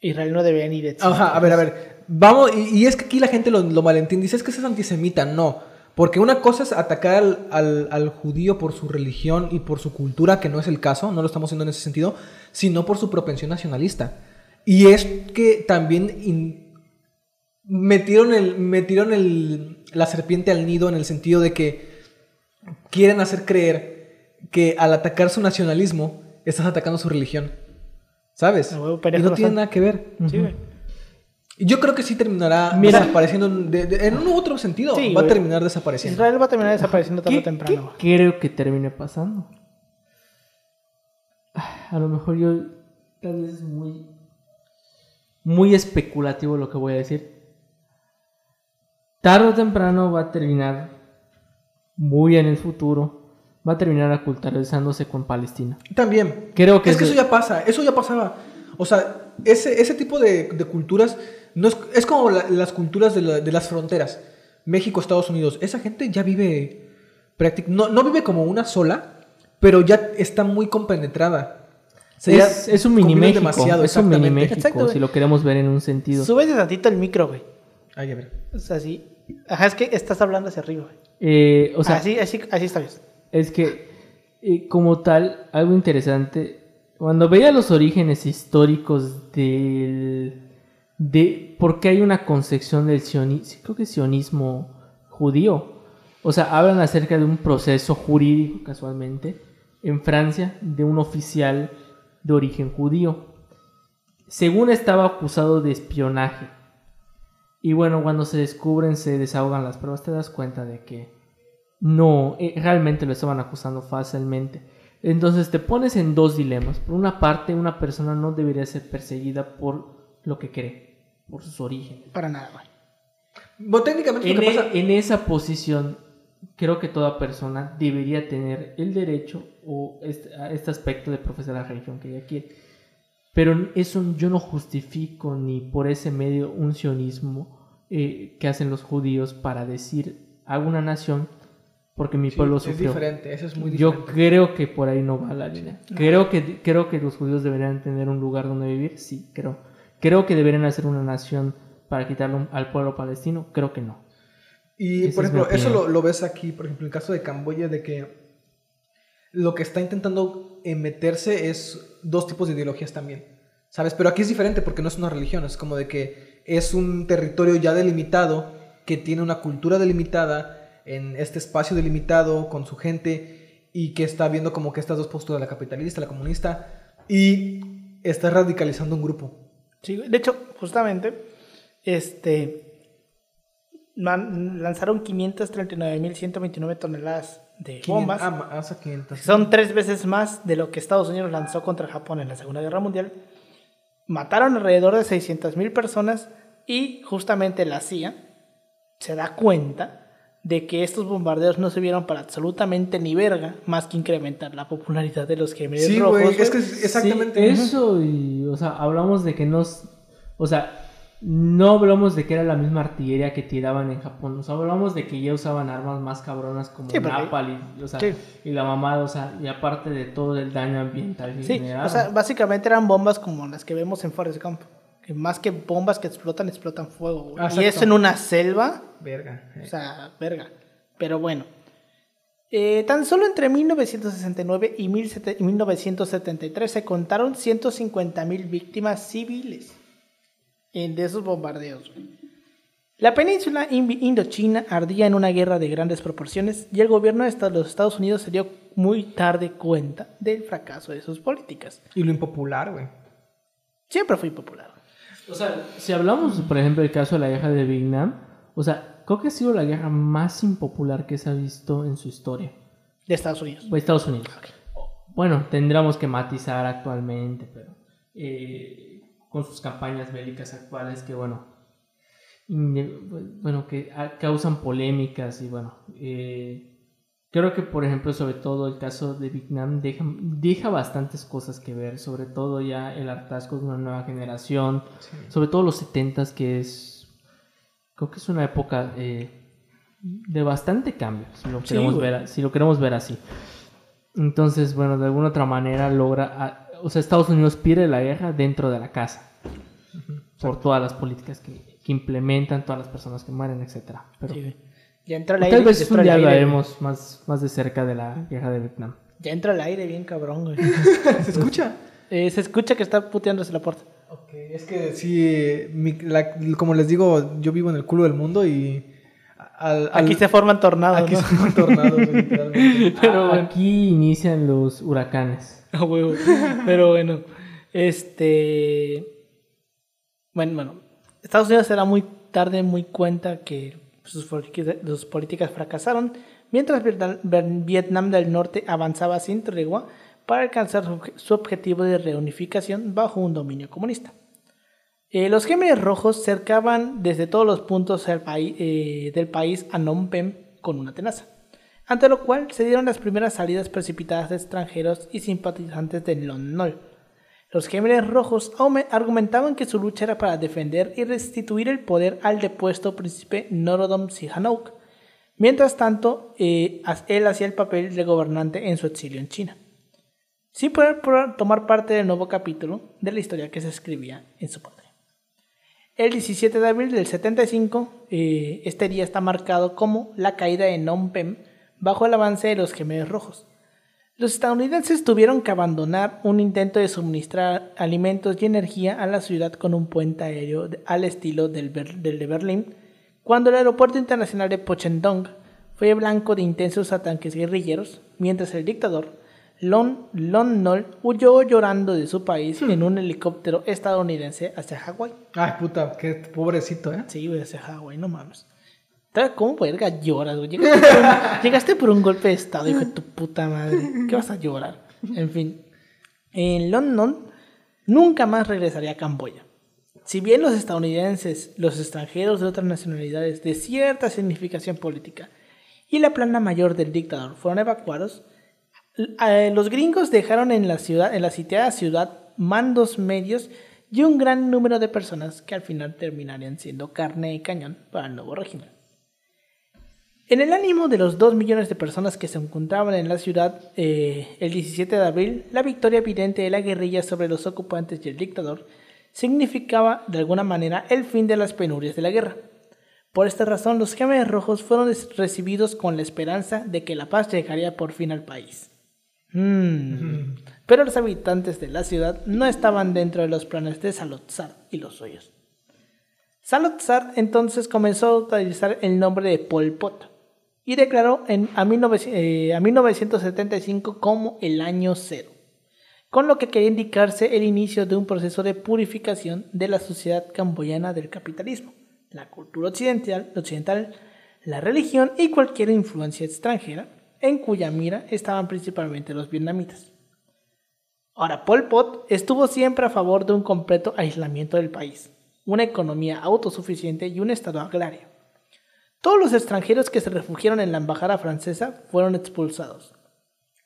Israel no debería ni de existir. Ajá, a ver, a ver. Vamos, y, y es que aquí la gente lo, lo malentiende. Dice, es que ese es antisemita. No. Porque una cosa es atacar al, al- al judío por su religión y por su cultura, que no es el caso, no lo estamos haciendo en ese sentido, sino por su propensión nacionalista. Y es que también in- metieron, el, metieron el, la serpiente al nido en el sentido de que quieren hacer creer que al atacar su nacionalismo estás atacando su religión. ¿Sabes? Huevo, y no razón. tiene nada que ver. Sí. Y Yo creo que sí terminará Mira- desapareciendo en- de- de- en un u otro sentido. Sí, va a terminar desapareciendo. Israel va a terminar desapareciendo tarde o ¿Qué, temprano. qué creo que termine pasando? A lo mejor yo tal vez es muy muy especulativo lo que voy a decir. Tarde o temprano va a terminar muy en el futuro va a terminar aculturizándose con Palestina. También. Creo que es que es- eso ya pasa, eso ya pasaba. O sea, ese, ese tipo de, de culturas no es, es como la- las culturas de, la- de las fronteras. México, Estados Unidos. Esa gente ya vive práctic- no, no vive como una sola, pero ya está muy compenetrada. O sea, ya es, es un mini México. demasiado, es un mini. México, si lo queremos ver en un sentido. Súbete tantito el micro, güey. Ay, a ver. O sea, sí. Ajá, es que estás hablando hacia arriba, güey. Eh, o sea, así, así, así está bien. Es que, eh, como tal, algo interesante, cuando veía los orígenes históricos del, de por qué hay una concepción del sionismo, judío, o sea, hablan acerca de un proceso jurídico, casualmente, en Francia, de un oficial de origen judío. Según estaba acusado de espionaje. Y bueno, cuando se descubren, se desahogan las pruebas, te das cuenta de que no, eh, realmente lo estaban acusando fácilmente. Entonces te pones en dos dilemas. Por una parte, una persona no debería ser perseguida por lo que cree, por sus orígenes. Para nada, güey. Bueno, técnicamente En, lo que e- pasa... en esa posición, creo que toda persona debería tener el derecho o este, a este aspecto de profesar la religión que ella quiere. Pero eso yo no justifico ni por ese medio un sionismo eh, que hacen los judíos para decir hago una nación porque mi Sí, pueblo es sufrió. diferente, eso es muy Yo diferente. creo que por ahí no va la línea. Creo que, creo que los judíos deberían tener un lugar donde vivir, sí, creo. Creo que deberían hacer una nación para quitarlo al pueblo palestino, creo que no. Y, Esa por es ejemplo, eso lo, lo ves aquí, por ejemplo, en el caso de Camboya, de que lo que está intentando meterse es dos tipos de ideologías también, ¿sabes? Pero aquí es diferente porque no es una religión, es como de que es un territorio ya delimitado, que tiene una cultura delimitada, en este espacio delimitado, con su gente, y que está viendo como que estas dos posturas, la capitalista, la comunista, y está radicalizando un grupo. Sí, de hecho, justamente, este, lanzaron 539.129 toneladas de bombas. Ah, más a 500. Son tres veces más de lo que Estados Unidos lanzó contra Japón en la Segunda Guerra Mundial. Mataron alrededor de 600.000 personas y justamente la CIA se da cuenta de que estos bombardeos no sirvieron para absolutamente ni verga más que incrementar la popularidad de los Géminis Sí, rojos. güey, es que es exactamente Sí, eso y, o sea, hablamos de que nos, o sea, no hablamos de que era la misma artillería que tiraban en Japón, o sea, hablamos de que ya usaban armas más cabronas como Sí, napal y, o sea, Sí. y la mamada, o sea, y aparte de todo el daño ambiental que Sí, generaron. o sea, básicamente eran bombas como las que vemos en Forrest Gump. Que más que bombas que explotan, explotan fuego. Ah, y eso exacto. en una selva, Verga. eh. o sea, verga. Pero bueno. Eh, tan solo entre 1969 y 17- 1973 se contaron 150.000 víctimas civiles en- de esos bombardeos. La península indochina ardía en una guerra de grandes proporciones y el gobierno de los Estados Unidos se dio muy tarde cuenta del fracaso de sus políticas. Y lo impopular, güey. Siempre fue popular. O sea, si hablamos, por ejemplo, del caso de la guerra de Vietnam, o sea, creo que ha sido la guerra más impopular que se ha visto en su historia. De Estados Unidos. O Estados Unidos. Bueno, tendríamos que matizar actualmente, pero eh, con sus campañas bélicas actuales que, bueno, bueno, que ah, causan polémicas y, bueno, eh, creo que, por ejemplo, sobre todo el caso de Vietnam deja, deja bastantes cosas que ver, sobre todo ya el hartazgo de una nueva generación, sobre todo los 70s, que es, creo que es una época eh, de bastante cambio, si lo, queremos ver, si lo queremos ver así. Entonces, bueno, de alguna otra manera logra, ah, o sea, Estados Unidos pierde la guerra dentro de la casa, por todas las políticas que, que implementan, todas las personas que mueren, etcétera. Pero Sí. Ya entra el tal aire. vez ya un día hablaremos más, más de cerca de la guerra de Vietnam. Ya entra el aire bien cabrón, güey. ¿Se escucha? Eh, se escucha que está puteándose la puerta. Ok, es que sí, mi- la- como les digo, yo vivo en el culo del mundo y... Al, al- Aquí se forman tornados, Aquí ¿no? se forman tornados, literalmente. Pero aquí inician los huracanes. A huevo. Pero bueno, este. Bueno, bueno. Estados Unidos se da muy tarde muy cuenta que sus políticas, sus políticas fracasaron, mientras Vietnam, del Norte avanzaba sin tregua para alcanzar su, objetivo de reunificación bajo un dominio comunista. Eh, los Géminis Rojos cercaban desde todos los puntos eh, del país a Phnom Penh con una tenaza, ante lo cual se dieron las primeras salidas precipitadas de extranjeros y simpatizantes de Lon Nol. Los Géminis Rojos argumentaban que su lucha era para defender y restituir el poder al depuesto príncipe Norodom Sihanouk. Mientras tanto, eh, él hacía el papel de gobernante en su exilio en China sin poder tomar parte del nuevo capítulo de la historia que se escribía en su patria. El 17 de abril del 75, eh, este día está marcado como la caída de Phnom Penh bajo el avance de los gemelos rojos. Los estadounidenses tuvieron que abandonar un intento de suministrar alimentos y energía a la ciudad con un puente aéreo al estilo del, Ber- del de Berlín, cuando el aeropuerto internacional de Pochendong fue blanco de intensos ataques guerrilleros, mientras el dictador Lon, Lon Nol huyó llorando de su país en un helicóptero estadounidense hacia Hawái. Ay, puta, qué pobrecito, ¿eh? Sí, hacia Hawái, no mames. ¿Cómo verga lloras, güey? Llegaste por, un, llegaste por un golpe de estado, hijo de tu puta madre. ¿Qué vas a llorar? En fin. En London nunca más regresaría a Camboya. Si bien los estadounidenses, los extranjeros de otras nacionalidades de cierta significación política y la plana mayor del dictador fueron evacuados, eh, los gringos dejaron en la ciudad, en la sitiada ciudad mandos medios y un gran número de personas que al final terminarían siendo carne y cañón para el nuevo régimen. En el ánimo de los 2 millones de personas que se encontraban en la ciudad eh, el 17 de abril, la victoria evidente de la guerrilla sobre los ocupantes y el dictador significaba de alguna manera el fin de las penurias de la guerra. Por esta razón, los Gemelos Rojos fueron recibidos con la esperanza de que la paz llegaría por fin al país. Mm. Pero los habitantes de la ciudad no estaban dentro de los planes de Salotzar y los suyos. Salotzar entonces comenzó a utilizar el nombre de Pol Pot y declaró en, a, 1975 eh, como el año cero, con lo que quería indicarse el inicio de un proceso de purificación de la sociedad camboyana del capitalismo, la cultura occidental, occidental la religión y cualquier influencia extranjera, en cuya mira estaban principalmente los vietnamitas. Ahora, Pol Pot estuvo siempre a favor de un completo aislamiento del país, una economía autosuficiente y un estado agrario. Todos los extranjeros que se refugiaron en la embajada francesa fueron expulsados.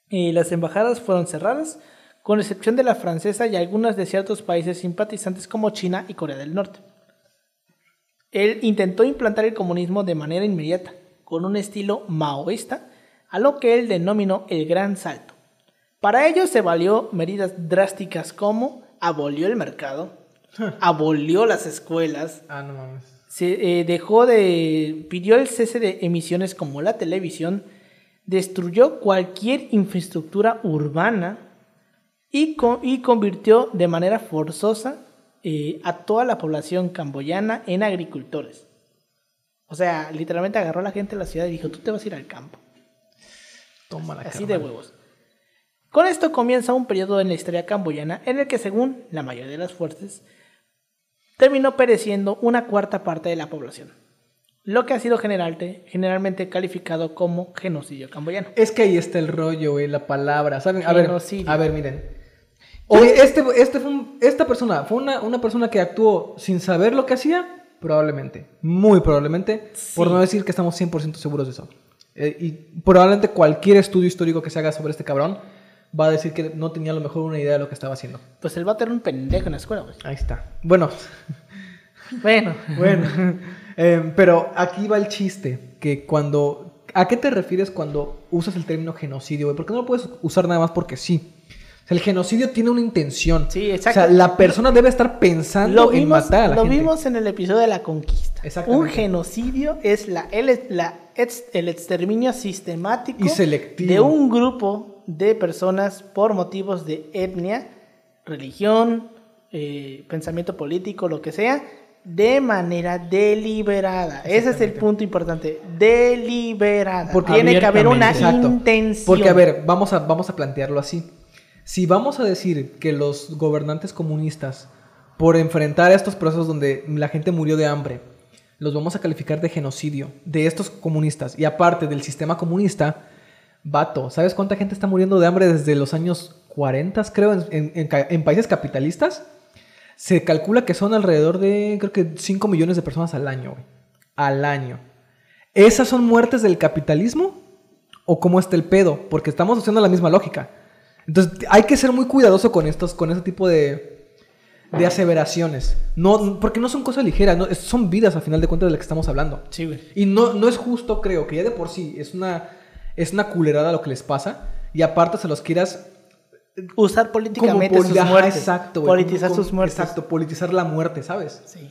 Y las embajadas fueron cerradas, con excepción de la francesa y algunas de ciertos países simpatizantes como China y Corea del Norte. Él intentó implantar el comunismo de manera inmediata, con un estilo maoísta, a lo que él denominó el Gran Salto. Para ello se valió medidas drásticas como abolió el mercado, abolió las escuelas, Ah, no mames se eh, dejó de, pidió el cese de emisiones como la televisión, destruyó cualquier infraestructura urbana y, y convirtió de manera forzosa eh, a toda la población camboyana en agricultores. O sea, literalmente agarró a la gente de la ciudad y dijo, tú te vas a ir al campo. Toma la Así de huevos. Con esto comienza un periodo en la historia camboyana en el que, según la mayoría de las fuerzas, terminó pereciendo una cuarta parte de la población, lo que ha sido generalmente calificado como genocidio camboyano. Es que ahí está el rollo, güey, la palabra, ¿saben? A ver, a ver, miren. Oye, este, este fue esta persona fue una, una, persona que actuó sin saber lo que hacía, probablemente, muy probablemente, por no decir que estamos 100% seguros de eso. Eh, y probablemente cualquier estudio histórico que se haga sobre este cabrón va a decir que no tenía a lo mejor una idea de lo que estaba haciendo. Pues él va a tener un pendejo en la escuela, güey. Ahí está. Bueno. bueno. bueno. Em, pero aquí va el chiste, que cuando... ¿A qué te refieres cuando usas el término genocidio, güey? Porque no lo puedes usar nada más porque sí. El genocidio tiene una intención. Sí, exacto. O sea, la persona debe estar pensando en matar a la lo gente. Lo vimos en el episodio de la conquista. Un genocidio es la, el, la, el exterminio sistemático y selectivo. de un grupo de personas por motivos de etnia, religión, eh, pensamiento político, lo que sea, de manera deliberada. Ese es el punto importante. Deliberada. Porque tiene que haber una intención. Porque, a ver, vamos a, vamos a plantearlo así. Si vamos a decir que los gobernantes comunistas, por enfrentar estos procesos donde la gente murió de hambre, los vamos a calificar de genocidio de estos comunistas y aparte del sistema comunista, Vato, ¿sabes cuánta gente está muriendo de hambre desde los años 40, creo, en, países capitalistas? Se calcula que son alrededor de, creo que 5 millones de personas al año, Al año. ¿Esas son muertes del capitalismo? ¿O cómo está el pedo? Porque estamos haciendo la misma lógica. Entonces, hay que ser muy cuidadoso con estos, con ese tipo de, de aseveraciones. No, porque no son cosas ligeras, son vidas al final de cuentas de las que estamos hablando. Sí, güey. Y no, no es justo, creo, que ya de por sí es una es una culerada lo que les pasa y aparte se los quieras usar políticamente sus muertes. Exacto, Politizar sus muertes. Exacto, politizar la muerte, ¿sabes? Sí.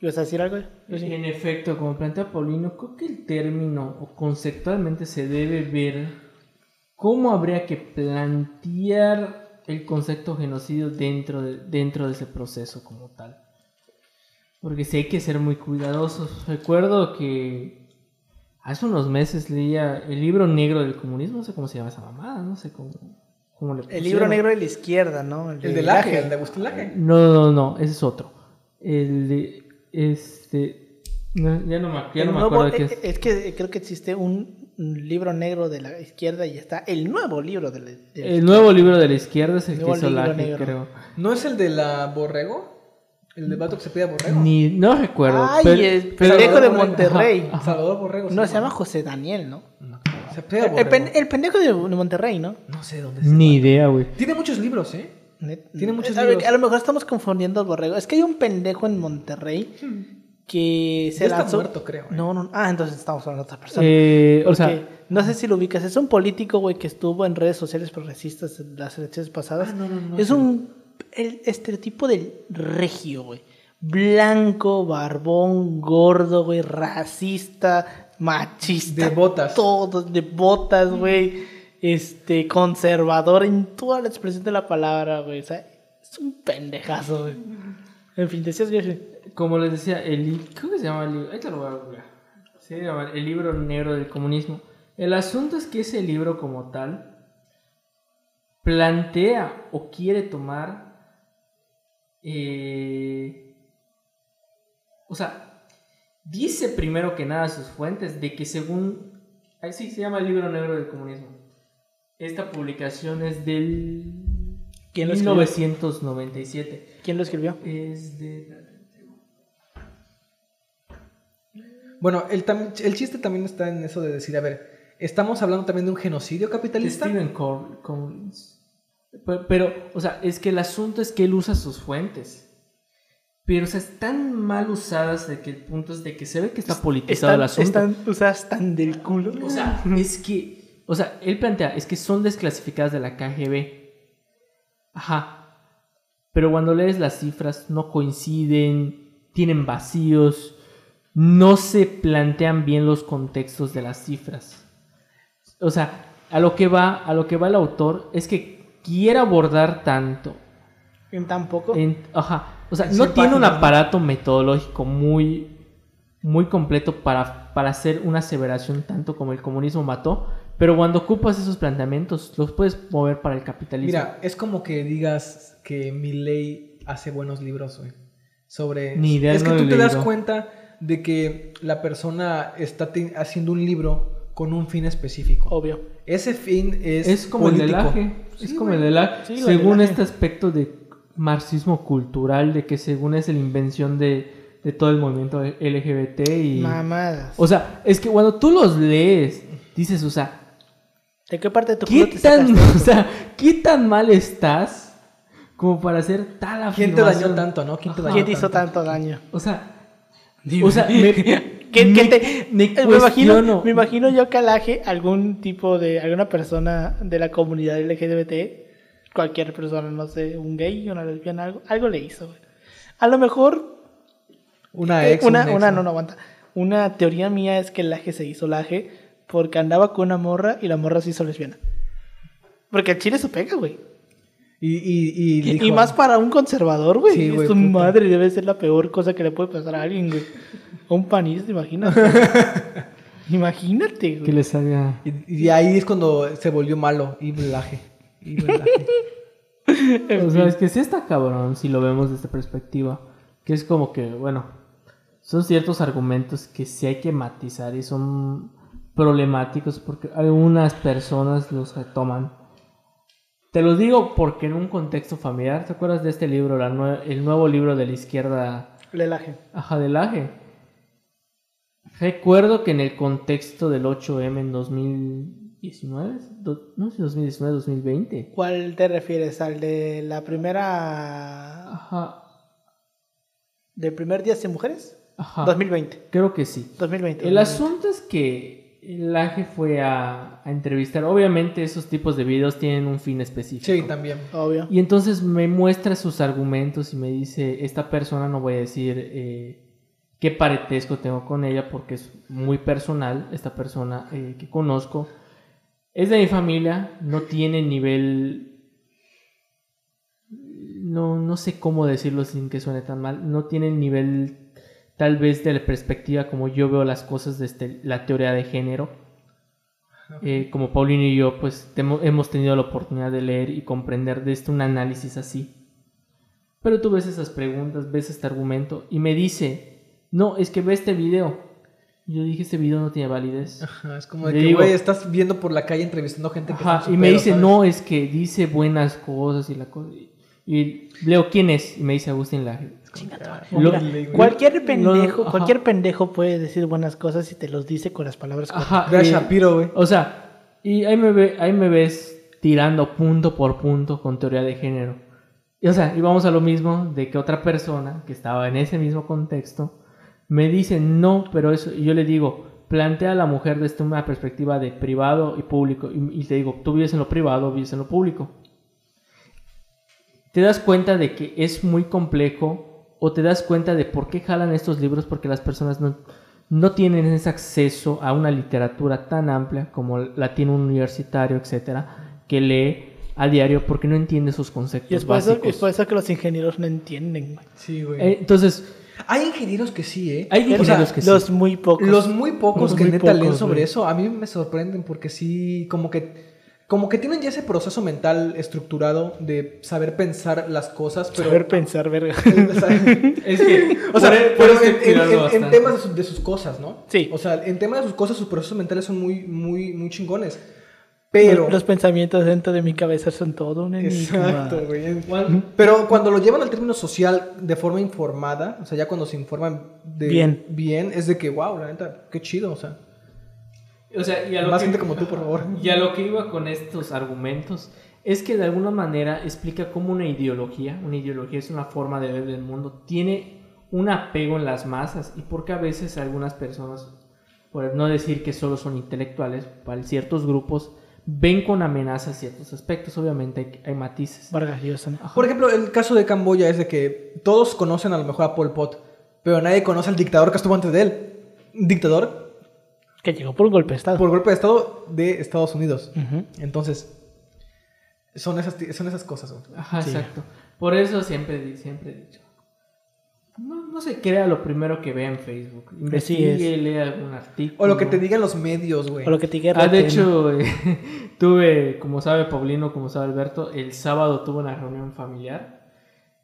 ¿Ibas a decir algo? En efecto, como plantea Paulino, creo que el término o conceptualmente se debe ver cómo habría que plantear el concepto genocidio dentro de, dentro de ese proceso como tal. Porque sí hay que ser muy cuidadosos. Recuerdo que hace unos meses leía el libro negro del comunismo, no sé cómo se llama esa mamada, no sé cómo, cómo le El libro negro de la izquierda, ¿no? El de, el Laje, el de Agustín Laje. No, no, no, ese es otro. El de, este, ya no me, ya no me acuerdo qué es. Es que creo que existe un libro negro de la izquierda y está el nuevo libro de la, de El nuevo libro de la izquierda es el, que hizo Laje, creo. ¿No es el de la Borrego? El de Vato que se pide a Borrego. Ni, no recuerdo. Ay, pero, el pendejo de Monterrey. Salvador Borrego. No, se llama José Daniel, ¿no? no. Se pide a el, el, pendejo de Monterrey, ¿no? No sé dónde Ni idea, güey. Tiene muchos libros, ¿eh? Tiene muchos a, ver, a lo mejor estamos confundiendo al borrego. Es que hay un pendejo en Monterrey que se Ya está lanzó. muerto, creo, ¿eh? No, no. Ah, entonces estamos hablando de otra persona. Eh, o sea, no sé si lo ubicas. Es un político, güey, que estuvo en redes sociales progresistas en las elecciones pasadas. Ah, no, no, no, es sí. un el estereotipo del regio, güey. Blanco, barbón, gordo, güey, racista, machista. De botas. Todo, de botas, güey. Este, conservador en toda la expresión de la palabra, güey. O sea, es un pendejazo, güey. En fin, decías, Yoshi. Como les decía, el creo que se llama el libro, ahorita lo voy a googlear. Se llama El libro negro del comunismo. El asunto es que ese libro como tal plantea o quiere tomar eh, o sea, dice primero que nada sus fuentes de que según ahí sí se llama el libro negro del comunismo. Esta publicación es del ¿Quién lo escribió? 1997. ¿Quién lo escribió? Es de Bueno, el, el chiste también está en eso de decir, a ver, estamos hablando también de un genocidio de capitalista. Stephen Cor- Collins. Pero, pero, o sea, es que el asunto es que él usa sus fuentes. Pero, o sea, están mal usadas de que el punto es de que se ve que está politizado el asunto. están usadas tan del culo. O sea, es que, o sea, él plantea, es que son desclasificadas de la KGB. Ajá. Pero cuando lees las cifras no coinciden, tienen vacíos, no se plantean bien los contextos de las cifras. O sea, a lo que va, a lo que va el autor es que quiere abordar tanto En tan poco. en- ajá. O sea, no tiene un aparato metodológico muy, muy completo para, para hacer una aseveración tanto como el comunismo mató, pero cuando ocupas esos planteamientos, los puedes mover para el capitalismo. Mira, es como que digas que Milley hace buenos libros, güey. Sobre. Ni idea, es que tú te das cuenta de que la persona está te- haciendo un libro con un fin específico. Obvio. Ese fin es. es como el político. AGE. Es Sí, como güey. el del AGE. Sí, según este aspecto de marxismo cultural, de que según es la invención de, de todo el movimiento LGBT y... Mamadas. O sea, es que cuando tú los lees, dices, o sea, ¿De qué parte de tu ¿Qué culo te tan, sacaste? o sea, ¿qué tan mal estás como para hacer tal afirmación? ¿Quién te dañó tanto, no? ¿Quién te dañó ¿Quién te hizo tanto? tanto daño? O sea, Dime. o sea, me, ¿Qué, qué me- te- me me imagino, me imagino yo que alaje algún tipo de, alguna persona de la comunidad LGBT, cualquier persona, no sé, un gay, una lesbiana, algo, algo le hizo, güey. A lo mejor, Una eh, ex. una, un ex, una, no, no aguanta. Una teoría mía es que el laje se hizo laje porque andaba con una morra y la morra se hizo lesbiana. Porque el chile se pega, güey. Y, y, y, Y, dijo- y más para un conservador, güey. Sí, güey, Su puta. madre debe ser la peor cosa que le puede pasar a alguien, güey. A un panista, imagínate. imagínate, que güey. le salga... Y, y ahí es cuando se volvió malo. Y blaje. Y blaje. O sea, es que sí está cabrón si lo vemos desde perspectiva. Que es como que, bueno, son ciertos argumentos que sí hay que matizar y son problemáticos porque algunas personas los retoman. Te lo digo porque en un contexto familiar, ¿te acuerdas de este libro, la nue- el nuevo libro de la izquierda Lelaje. Ajá, del AGE. Recuerdo que en el contexto del 8M en 2019, do- no sé, 2019, 2020. ¿Cuál te refieres? ¿Al de la primera. Ajá, del primer día sin mujeres? ajá. 2020. Creo que sí. 2020. El 2020. asunto es que el AGE fue a, a entrevistar. Obviamente esos tipos de videos tienen un fin específico. Sí, también. Obvio. Y entonces me muestra sus argumentos y me dice, esta persona no voy a decir eh, qué parentesco tengo con ella porque es muy personal, esta persona eh, que conozco. Es de mi familia, no tiene nivel... No, no sé cómo decirlo sin que suene tan mal. No tiene el nivel tal vez de la perspectiva como yo veo las cosas desde la teoría de género. Eh, como Paulino y yo, pues hemos tenido la oportunidad de leer y comprender de esto un análisis así. Pero tú ves esas preguntas, ves este argumento y me dice, no, es que ve este video. Yo dije, este video no tiene validez. Ajá, es como de Le que, güey, estás viendo por la calle entrevistando gente que Ajá, y me dice, ¿sabes? no, es que dice buenas cosas y la cosa. Y, y leo, ¿quién es? Y me dice Agustín Laje. Lo- Cualquier pendejo, cualquier pendejo puede decir buenas cosas y te los dice con las palabras correctas. Ajá, eh, Shapiro, güey. O sea, y ahí me, ve, ahí me ves tirando punto por punto con teoría de género. Y, o sea, y vamos a lo mismo de que otra persona que estaba en ese mismo contexto me dice, no, pero eso, y yo le digo, plantea a la mujer desde una perspectiva de privado y público, y, y te digo, tú vives en lo privado, vives en lo público. Te das cuenta de que es muy complejo, o te das cuenta de por qué jalan estos libros, porque las personas no, no tienen ese acceso a una literatura tan amplia como la tiene un universitario, etcétera, que lee a diario porque no entiende sus conceptos Y es por, eso, básicos. es por eso que los ingenieros no entienden. Sí, güey. Eh, entonces, Hay ingenieros que sí, ¿eh? Hay O sea, ingenieros que sí. Los muy pocos. Los muy pocos Los que muy neta leen sobre güey. eso, a mí me sorprenden porque sí, como que, como que tienen ya ese proceso mental estructurado de saber pensar las cosas, pero... Saber pensar, verga. es que, O sea, pero en, temas de, sus- de sus cosas, ¿no? Sí. O sea, en temas de sus cosas, sus procesos mentales son muy, muy, muy chingones. Pero... Los, los pensamientos dentro de mi cabeza son todo un enigma. Exacto, güey. Pero cuando lo llevan al término social de forma informada, o sea, ya cuando se informan de Bien. bien es de que, wow, la neta, qué chido, o sea. O sea, y a lo Más que- gente como tú, por favor. Y a lo que iba con estos argumentos es que de alguna manera explica cómo una ideología, una ideología es una forma de ver el mundo, tiene un apego en las masas y porque a veces algunas personas, por no decir que solo son intelectuales, para ciertos grupos, ven con amenaza ciertos aspectos, obviamente hay, hay matices. Vargas. Por ejemplo, el caso de Camboya es de que todos conocen a lo mejor a Pol Pot, pero nadie conoce al dictador que estuvo antes de él. Un dictador Que llegó por un golpe de estado. por golpe de estado de Estados Unidos. Entonces, son esas, son esas cosas. güey. Ajá, Sí. exacto. Por eso siempre, siempre he dicho. No, no se crea lo primero que vea en Facebook. Investigue, lea algún artículo. O lo que te digan los medios, güey. O lo que te diga Ah, de hecho, eh, tuve, como sabe Paulino, como sabe Alberto, el sábado tuve una reunión familiar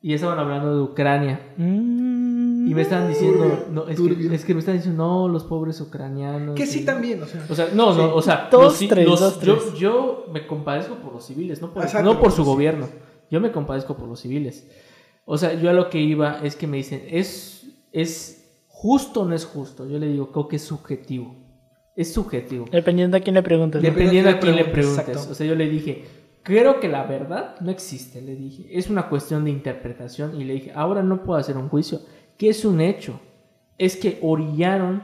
y estaban hablando de Ucrania. Mm, Y me estaban diciendo, no, es, que, es que me estaban diciendo, no, los pobres ucranianos. Que sí y- también, o sea. O sea, no, no, o sea, Dos, los tres, los- dos, yo, tres. yo me compadezco por los civiles, no por, Exacto, no por su sí. gobierno. Yo me compadezco por los civiles. O sea, yo a lo que iba es que me dicen, ¿es, es justo o no es justo? Yo le digo, creo que es subjetivo. Es subjetivo. Dependiendo a quién le preguntes. Dependiendo a quién le preguntes, preguntes. exacto. O sea, yo le dije, creo que la verdad no existe, le dije. Es una cuestión de interpretación y le dije, ahora no puedo hacer un juicio. ¿Qué es un hecho? Es que orillaron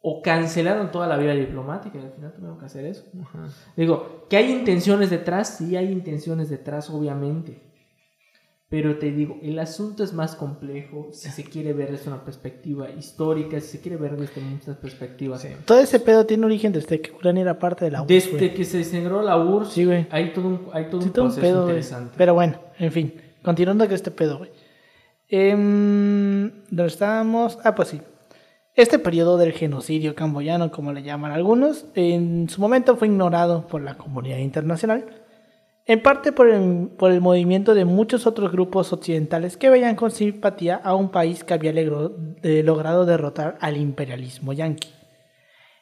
o cancelaron toda la vida diplomática y al final tuvieron que hacer eso. Digo, que hay intenciones detrás, sí hay intenciones detrás, obviamente. Pero te digo, el asunto es más complejo si se quiere ver desde una perspectiva histórica, si se quiere ver desde muchas perspectivas. Sí. Todo ese pedo tiene origen desde que Ucrania era parte de la URSS. Desde güey. que se desintegró la URSS, Sí, güey. hay todo un, hay todo Sí, un todo un proceso pedo, güey. interesante. Pero bueno, en fin. Continuando con este pedo, güey. Em, ¿Dónde estábamos? Ah, pues sí. Este periodo del genocidio camboyano, como le llaman algunos, en su momento fue ignorado por la comunidad internacional, en parte por el, por el movimiento de muchos otros grupos occidentales que veían con simpatía a un país que había eh, logrado derrotar al imperialismo yanqui.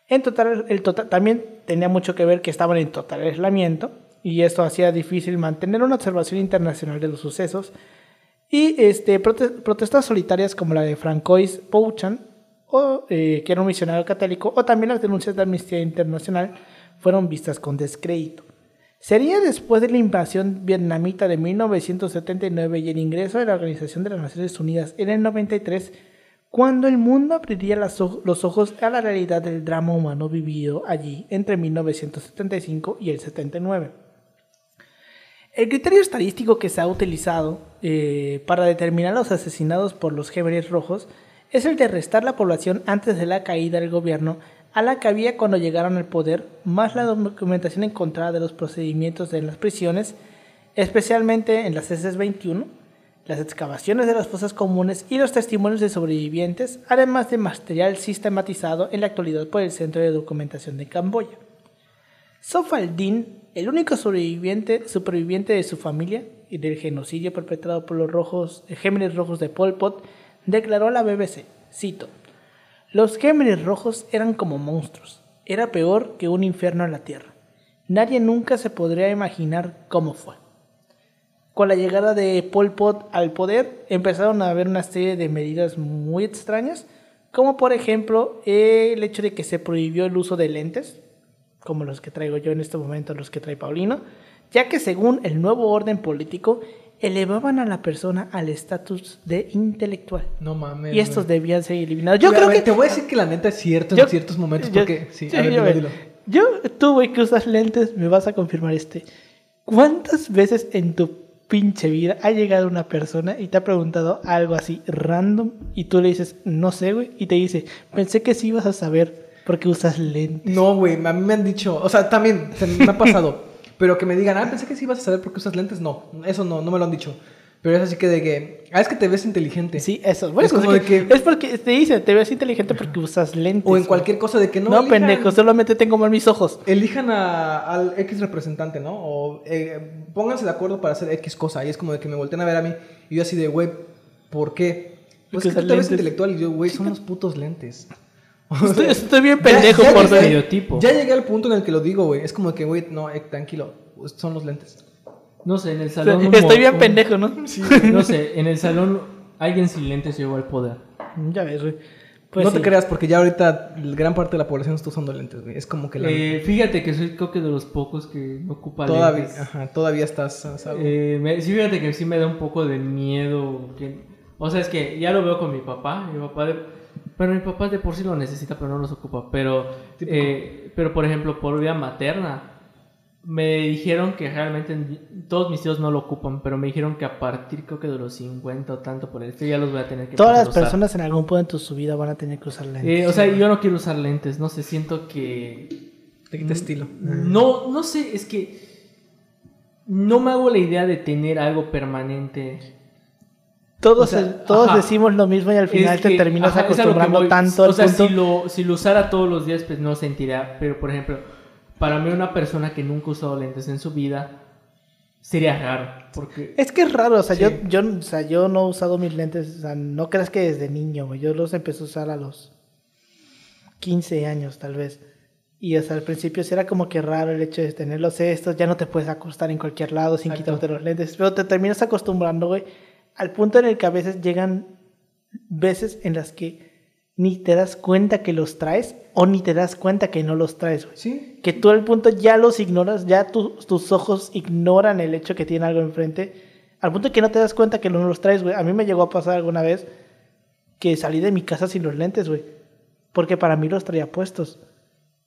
En total, el total, también tenía mucho que ver que estaban en total aislamiento y esto hacía difícil mantener una observación internacional de los sucesos y este, prote- protestas solitarias como la de Francois Pouchan, eh, que era un misionero católico, o también las denuncias de Amnistía Internacional fueron vistas con descrédito. Sería después de la invasión vietnamita de 1979 y el ingreso de la Organización de las Naciones Unidas en el 93 cuando el mundo abriría los ojos a la realidad del drama humano vivido allí entre 1975 y el 79. El criterio estadístico que se ha utilizado eh, para determinar los asesinados por los Gémeres Rojos es el de restar la población antes de la caída del gobierno a la que había cuando llegaron al poder, más la documentación encontrada de los procedimientos en las prisiones, especialmente en las SS-21, las excavaciones de las fosas comunes y los testimonios de sobrevivientes, además de material sistematizado en la actualidad por el Centro de Documentación de Camboya. Sofaldin, el único sobreviviente, superviviente de su familia y del genocidio perpetrado por los rojos, Gémenes Rojos de Pol Pot, declaró a la BBC, cito, Los Gémenes Rojos eran como monstruos, era peor que un infierno en la tierra. Nadie nunca se podría imaginar cómo fue. Con la llegada de Pol Pot al poder, empezaron a haber una serie de medidas muy extrañas, como por ejemplo el hecho de que se prohibió el uso de lentes, como los que traigo yo en este momento, los que trae Paulino, ya que según el nuevo orden político, elevaban a la persona al estatus de intelectual. No mames. Y estos güey. debían ser eliminados. Yo Mira, creo que... Te voy a decir que la neta es cierto Yo- en ciertos momentos. yo- porque. Sí, sí, a ver, yo, dilo, dilo. yo, tú, güey, que usas lentes, me vas a confirmar este. ¿Cuántas veces en tu pinche vida ha llegado una persona y te ha preguntado algo así random y tú le dices, no sé, güey, y te dice, pensé que sí ibas a saber porque usas lentes? No, güey, a mí me han dicho, o sea, también se me ha pasado, pero que me digan, ah, pensé que sí ibas a saber por qué usas lentes, no, eso no, no me lo han dicho. Pero es así que de que, ah, es que te ves inteligente. Sí, eso. Bueno, Es como es, de que- que- es porque te dice, te ves inteligente porque usas lentes. O en cualquier cosa de que no. No, elijan- pendejo, solamente tengo mal mis ojos. Elijan a- al X representante, ¿no? O eh, pónganse de acuerdo para hacer X cosa. Y es como de que me volteen a ver a mí. Y yo así de, güey, ¿por qué? Pues Porque es que tú te ves intelectual. Y yo, güey, son los putos lentes. Estoy, estoy bien Ya- pendejo ya por llegué-. Estereotipo. Ya llegué al punto en el que lo digo, güey. Es como que, güey, no, eh, tranquilo. Son los lentes. No sé, en el salón. Estoy bien pendejo, ¿no? No sé, en el salón alguien sin lentes llegó al poder. Ya ves, güey. Pues no sí. te creas, porque ya ahorita gran parte de la población está usando lentes, güey. Es como que la... Eh, fíjate que soy creo que de los pocos que no ocupa todavía, lentes. ajá, todavía estás. Eh, me- sí, fíjate que sí me da un poco de miedo. que- o sea, es que ya lo veo con mi papá. Mi papá, de- bueno, mi papá de por sí lo necesita, pero no los ocupa. Pero, eh, pero por ejemplo, por vía materna, me dijeron que realmente en- todos mis tíos no lo ocupan, pero me dijeron que a partir creo que de los 50 o tanto por el este ya los voy a tener que Todas las usar. personas en algún punto de su vida van a tener que usar lentes. Eh, o sea, yo no quiero usar lentes, no sé, siento que Te quita estilo. no, no sé, es que no me hago la idea de tener algo permanente. Todos o sea, todos ajá. decimos lo mismo y al final Es te que, terminas ajá, lo que acostumbrando voy. tanto O al sea, punto. si lo, si lo usara todos los días, pues no sentiría. Pero, por ejemplo, para mí una persona que nunca ha usado lentes en su vida sería raro. Porque Es que es raro, o sea, Sí. yo, yo, o sea, yo no he usado mis lentes, o sea, no creas que desde niño. Yo los empecé a usar a los 15 años, tal vez. Y, o sea, al principio sí era como que raro el hecho de tenerlos estos, ya no te puedes acostar en cualquier lado sin Exacto. quitarte los lentes, pero te terminas acostumbrando, güey, al punto en el que a veces llegan veces en las que ni te das cuenta que los traes o ni te das cuenta que no los traes, güey. Sí. Que tú al punto ya los ignoras, ya tu- tus ojos ignoran el hecho que tiene algo enfrente, al punto que no te das cuenta que no los traes, güey. A mí me llegó a pasar alguna vez que salí de mi casa sin los lentes, güey. Porque para mí los traía puestos.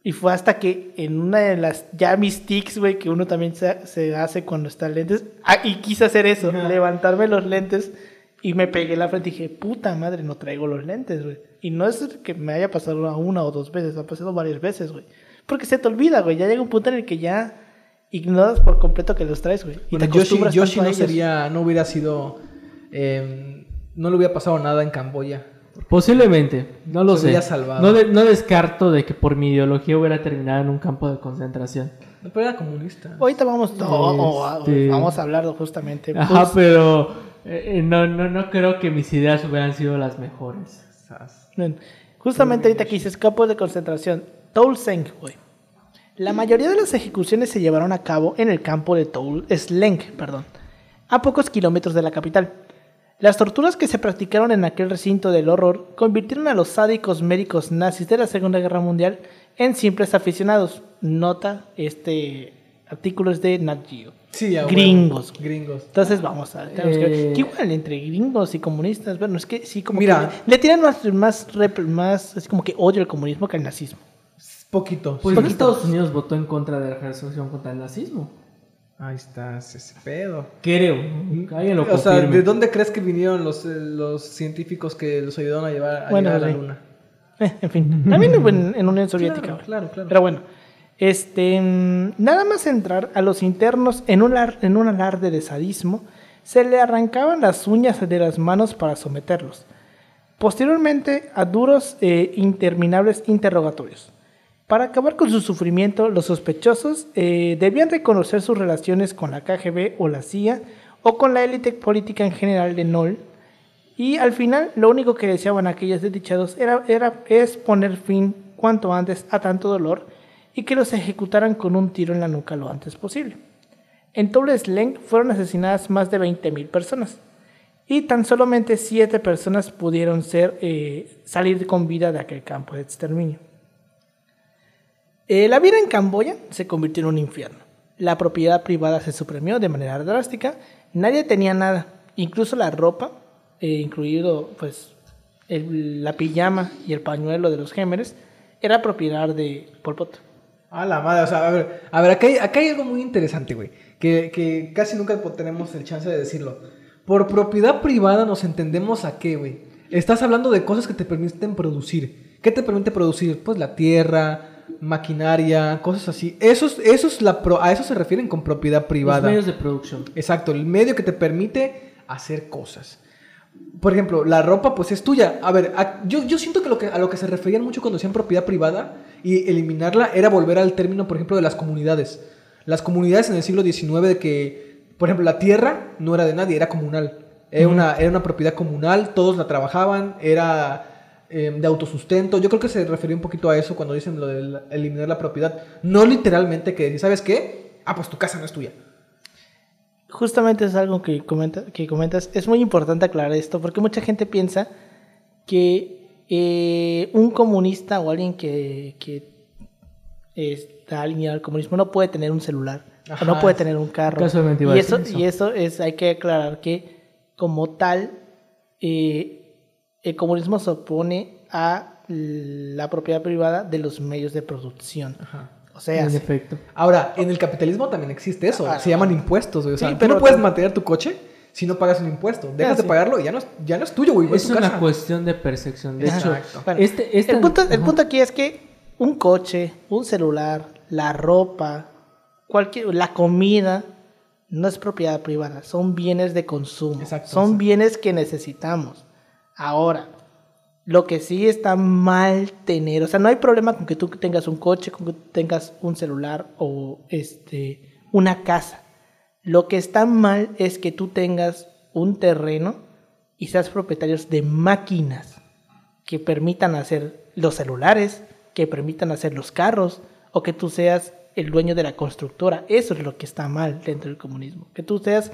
Y fue hasta que en una de las, ya mis tics, güey, que uno también se, se hace cuando está en lentes, ah, y quise hacer eso, Ajá. levantarme los lentes y me pegué la frente y dije, puta madre, no traigo los lentes, güey. Y no es que me haya pasado una- o dos veces, ha pasado varias veces, güey. Porque se te olvida, güey, ya llega un punto en el que ya ignoras por completo que los traes, güey. Y Bueno, te Yoshi, acostumbras no sería, no hubiera sido, eh, no le hubiera pasado nada en Camboya. Posiblemente, no lo sé. salvado. No, de- no descarto de que por mi ideología hubiera terminado en un campo de concentración. No, pero era comunista. Ahorita vamos, no, oh, Este- vamos a hablar justamente. Ajá, Pues, pero eh, eh, no, no, no creo que mis ideas hubieran sido las mejores. Justamente ahorita que dices campos de concentración, Toul Seng, güey. La mayoría de las ejecuciones se llevaron a cabo en el campo de Toul Sleng, perdón, a pocos kilómetros de la capital. Las torturas que se practicaron en aquel recinto del horror convirtieron a los sádicos médicos nazis de la Segunda Guerra Mundial en simples aficionados. Nota, este artículo es de Nat Geo. Sí, a huevo. Gringos. Gringos. Entonces vamos a. Eh. Que igual entre gringos y comunistas, bueno, es que sí como Mira. que le tiran más más rep- más así como que odio al comunismo que al nazismo. Poquito. Pues sí. Estados Unidos votó en contra de la resolución contra el nazismo. Ahí estás, ese pedo. Creo. Alguien lo O sea. ¿de dónde crees que vinieron los, eh, los científicos que los ayudaron a llevar a, Bueno, llegar a la sí. luna? Eh, en fin, también en, en Unión Soviética. Claro, claro, claro. Pero bueno, este mm, nada más entrar a los internos en un, en un alarde de sadismo, se le arrancaban las uñas de las manos para someterlos. Posteriormente a duros e interminables interrogatorios. Para acabar con su sufrimiento, los sospechosos eh, debían reconocer sus relaciones con la KGB o la CIA o con la élite política en general de NOL y al final, lo único que deseaban aquellos desdichados era, es poner fin cuanto antes a tanto dolor y que los ejecutaran con un tiro en la nuca lo antes posible. En Toulesling fueron asesinadas más de 20.000 personas y tan solamente 7 personas pudieron eh, salir con vida de aquel campo de exterminio. Eh, la vida en Camboya se convirtió en un infierno. la propiedad privada se suprimió de manera drástica, nadie tenía nada, incluso la ropa, eh, incluido pues el- la pijama y el pañuelo de los gémeres, era propiedad de Pol Pot. A la madre, o sea, a ver, a ver acá, hay, acá hay algo muy interesante, güey, que, que casi nunca tenemos el chance de decirlo. Por propiedad privada nos entendemos a qué, güey. Estás hablando de cosas que te permiten producir. ¿Qué te permite producir? Pues la tierra, maquinaria, cosas así. Eso es, eso es la pro- a eso se refieren con propiedad Los privada. medios de producción. Exacto, el medio que te permite hacer cosas. Por ejemplo, la ropa pues es tuya. A ver, a- yo, yo siento que, lo que a lo que se referían mucho cuando decían propiedad privada y eliminarla era volver al término, por ejemplo, de las comunidades. Las comunidades en el siglo XIX de que, por ejemplo, la tierra no era de nadie, era comunal. Era, una, era una propiedad comunal, todos la trabajaban, era eh, de autosustento. Yo creo que se refería un poquito a eso cuando dicen lo de eliminar la propiedad. No literalmente que decir, ¿sabes qué? Ah, pues tu casa no es tuya. Justamente es algo que, comenta- que comentas. Es muy importante aclarar esto porque mucha gente piensa que eh, un comunista o alguien que, que está alineado al comunismo no puede tener un celular o no puede tener un carro. Y, eso. y eso es, hay que aclarar que como tal, eh, el comunismo se opone a la propiedad privada de los medios de producción. O sea, en efecto. Ahora, en el capitalismo también existe eso. Ah, se llaman impuestos, güey. O sea, Sí, tú pero no puedes mantener tu coche si no pagas un impuesto. Dejas Ah, de sí. pagarlo y ya no es, ya no es tuyo, güey. Es tu una casa. cuestión de percepción. De hecho, Exacto. Bueno, este, el, punto, el Ajá. punto aquí es que un coche, un celular, la ropa, cualquier, la comida, no es propiedad privada, son bienes de consumo, Exacto, son exacto. bienes que necesitamos. Ahora, lo que sí está mal tener, o sea, no hay problema con que tú tengas un coche, con que tú tengas un celular o este, una casa. Lo que está mal es que tú tengas un terreno y seas propietarios de máquinas que permitan hacer los celulares, que permitan hacer los carros, o que tú seas el dueño de la constructora. Eso es lo que está mal dentro del comunismo. Que tú seas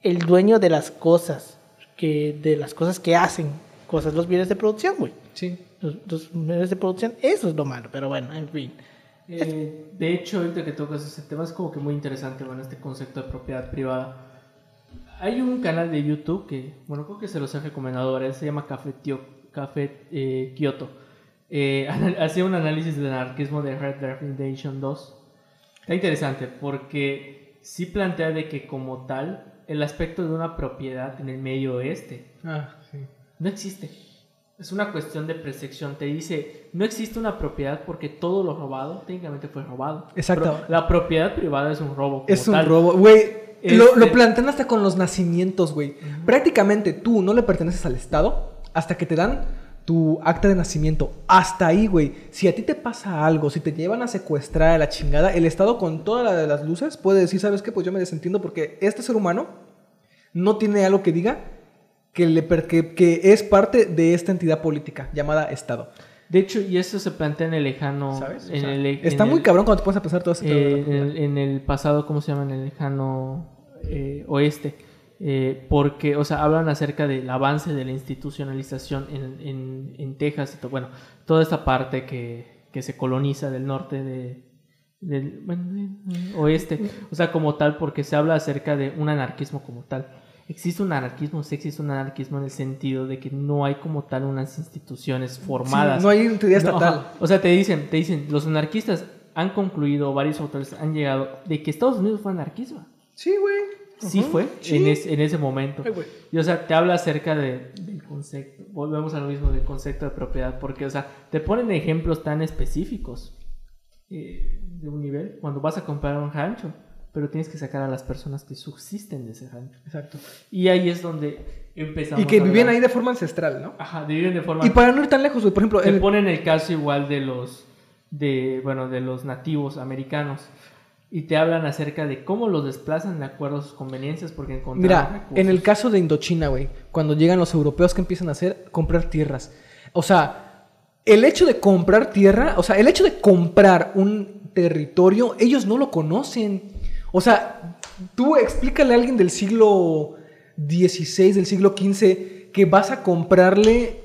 el dueño de las cosas, que, de las cosas que hacen cosas, los bienes de producción, güey. Sí. Los, los bienes de producción, eso es lo malo, pero bueno, en fin. Eh, de hecho, ahorita que tocas ese tema es como que muy interesante, bueno, este concepto de propiedad privada. Hay un canal de YouTube que, bueno, creo que se los he recomendado varias, se llama Café, Tio- Café eh, Kyoto. Eh, hacía un análisis del anarquismo de Red Dead Redemption 2. Está interesante porque sí plantea de que como tal, el aspecto de una propiedad en el medio oeste Ah, sí. no existe. Es una cuestión de percepción. Te dice, no existe una propiedad porque todo lo robado técnicamente fue robado. Exacto. Pero la propiedad privada es un robo. Es un tal. robo. Güey, lo, Este- lo plantean hasta con los nacimientos, güey. Prácticamente tú no le perteneces al Estado hasta que te dan tu acta de nacimiento. Hasta ahí, güey. Si a ti te pasa algo, si te llevan a secuestrar a la chingada, el Estado con toda la de las luces puede decir, ¿sabes qué? Pues yo me desentiendo porque este ser humano no tiene algo que diga que, le per- que, que es parte de esta entidad política llamada Estado. De hecho, y eso se plantea en el lejano. ¿Sabes? O En sea, el, está en muy el- cabrón cuando te pones a pensar todo la eh, en, el, en el pasado, ¿cómo se llama? En el lejano eh, oeste. Eh, porque, o sea, hablan acerca del avance de la institucionalización en, en, en Texas y bueno, toda esta parte que, que se coloniza del norte de, del bueno, oeste. O sea, como tal, porque se habla acerca de un anarquismo como tal. Existe un anarquismo, sí existe un anarquismo en el sentido de que no hay como tal unas instituciones formadas. Sí, no hay No, estatal. O sea, te dicen, te dicen, los anarquistas han concluido, varios autores han llegado, de que Estados Unidos fue anarquismo. Sí, güey. Sí fue sí. En, es- en ese momento. Ay. Y o sea, te habla acerca de, del concepto, volvemos a lo mismo del concepto de propiedad, porque o sea, te ponen ejemplos tan específicos eh, de un nivel cuando vas a comprar un rancho, pero tienes que sacar a las personas que subsisten de ese rancho. Exacto. Y ahí es donde empezamos Y que a vivían ahí de forma ancestral, ¿no? Ajá, viven de forma Y para no ir tan lejos, por ejemplo, te el- ponen el caso igual de los de bueno de los nativos americanos y te hablan acerca de cómo los desplazan de acuerdo a sus conveniencias porque encontraron mira, recursos. en el caso de Indochina, güey, cuando llegan los europeos, que empiezan a hacer? Comprar tierras. O sea, el hecho de comprar tierra, o sea, el hecho de comprar un territorio, ellos no lo conocen. O sea, tú explícale a alguien del siglo XVI, del siglo XV, que vas a comprarle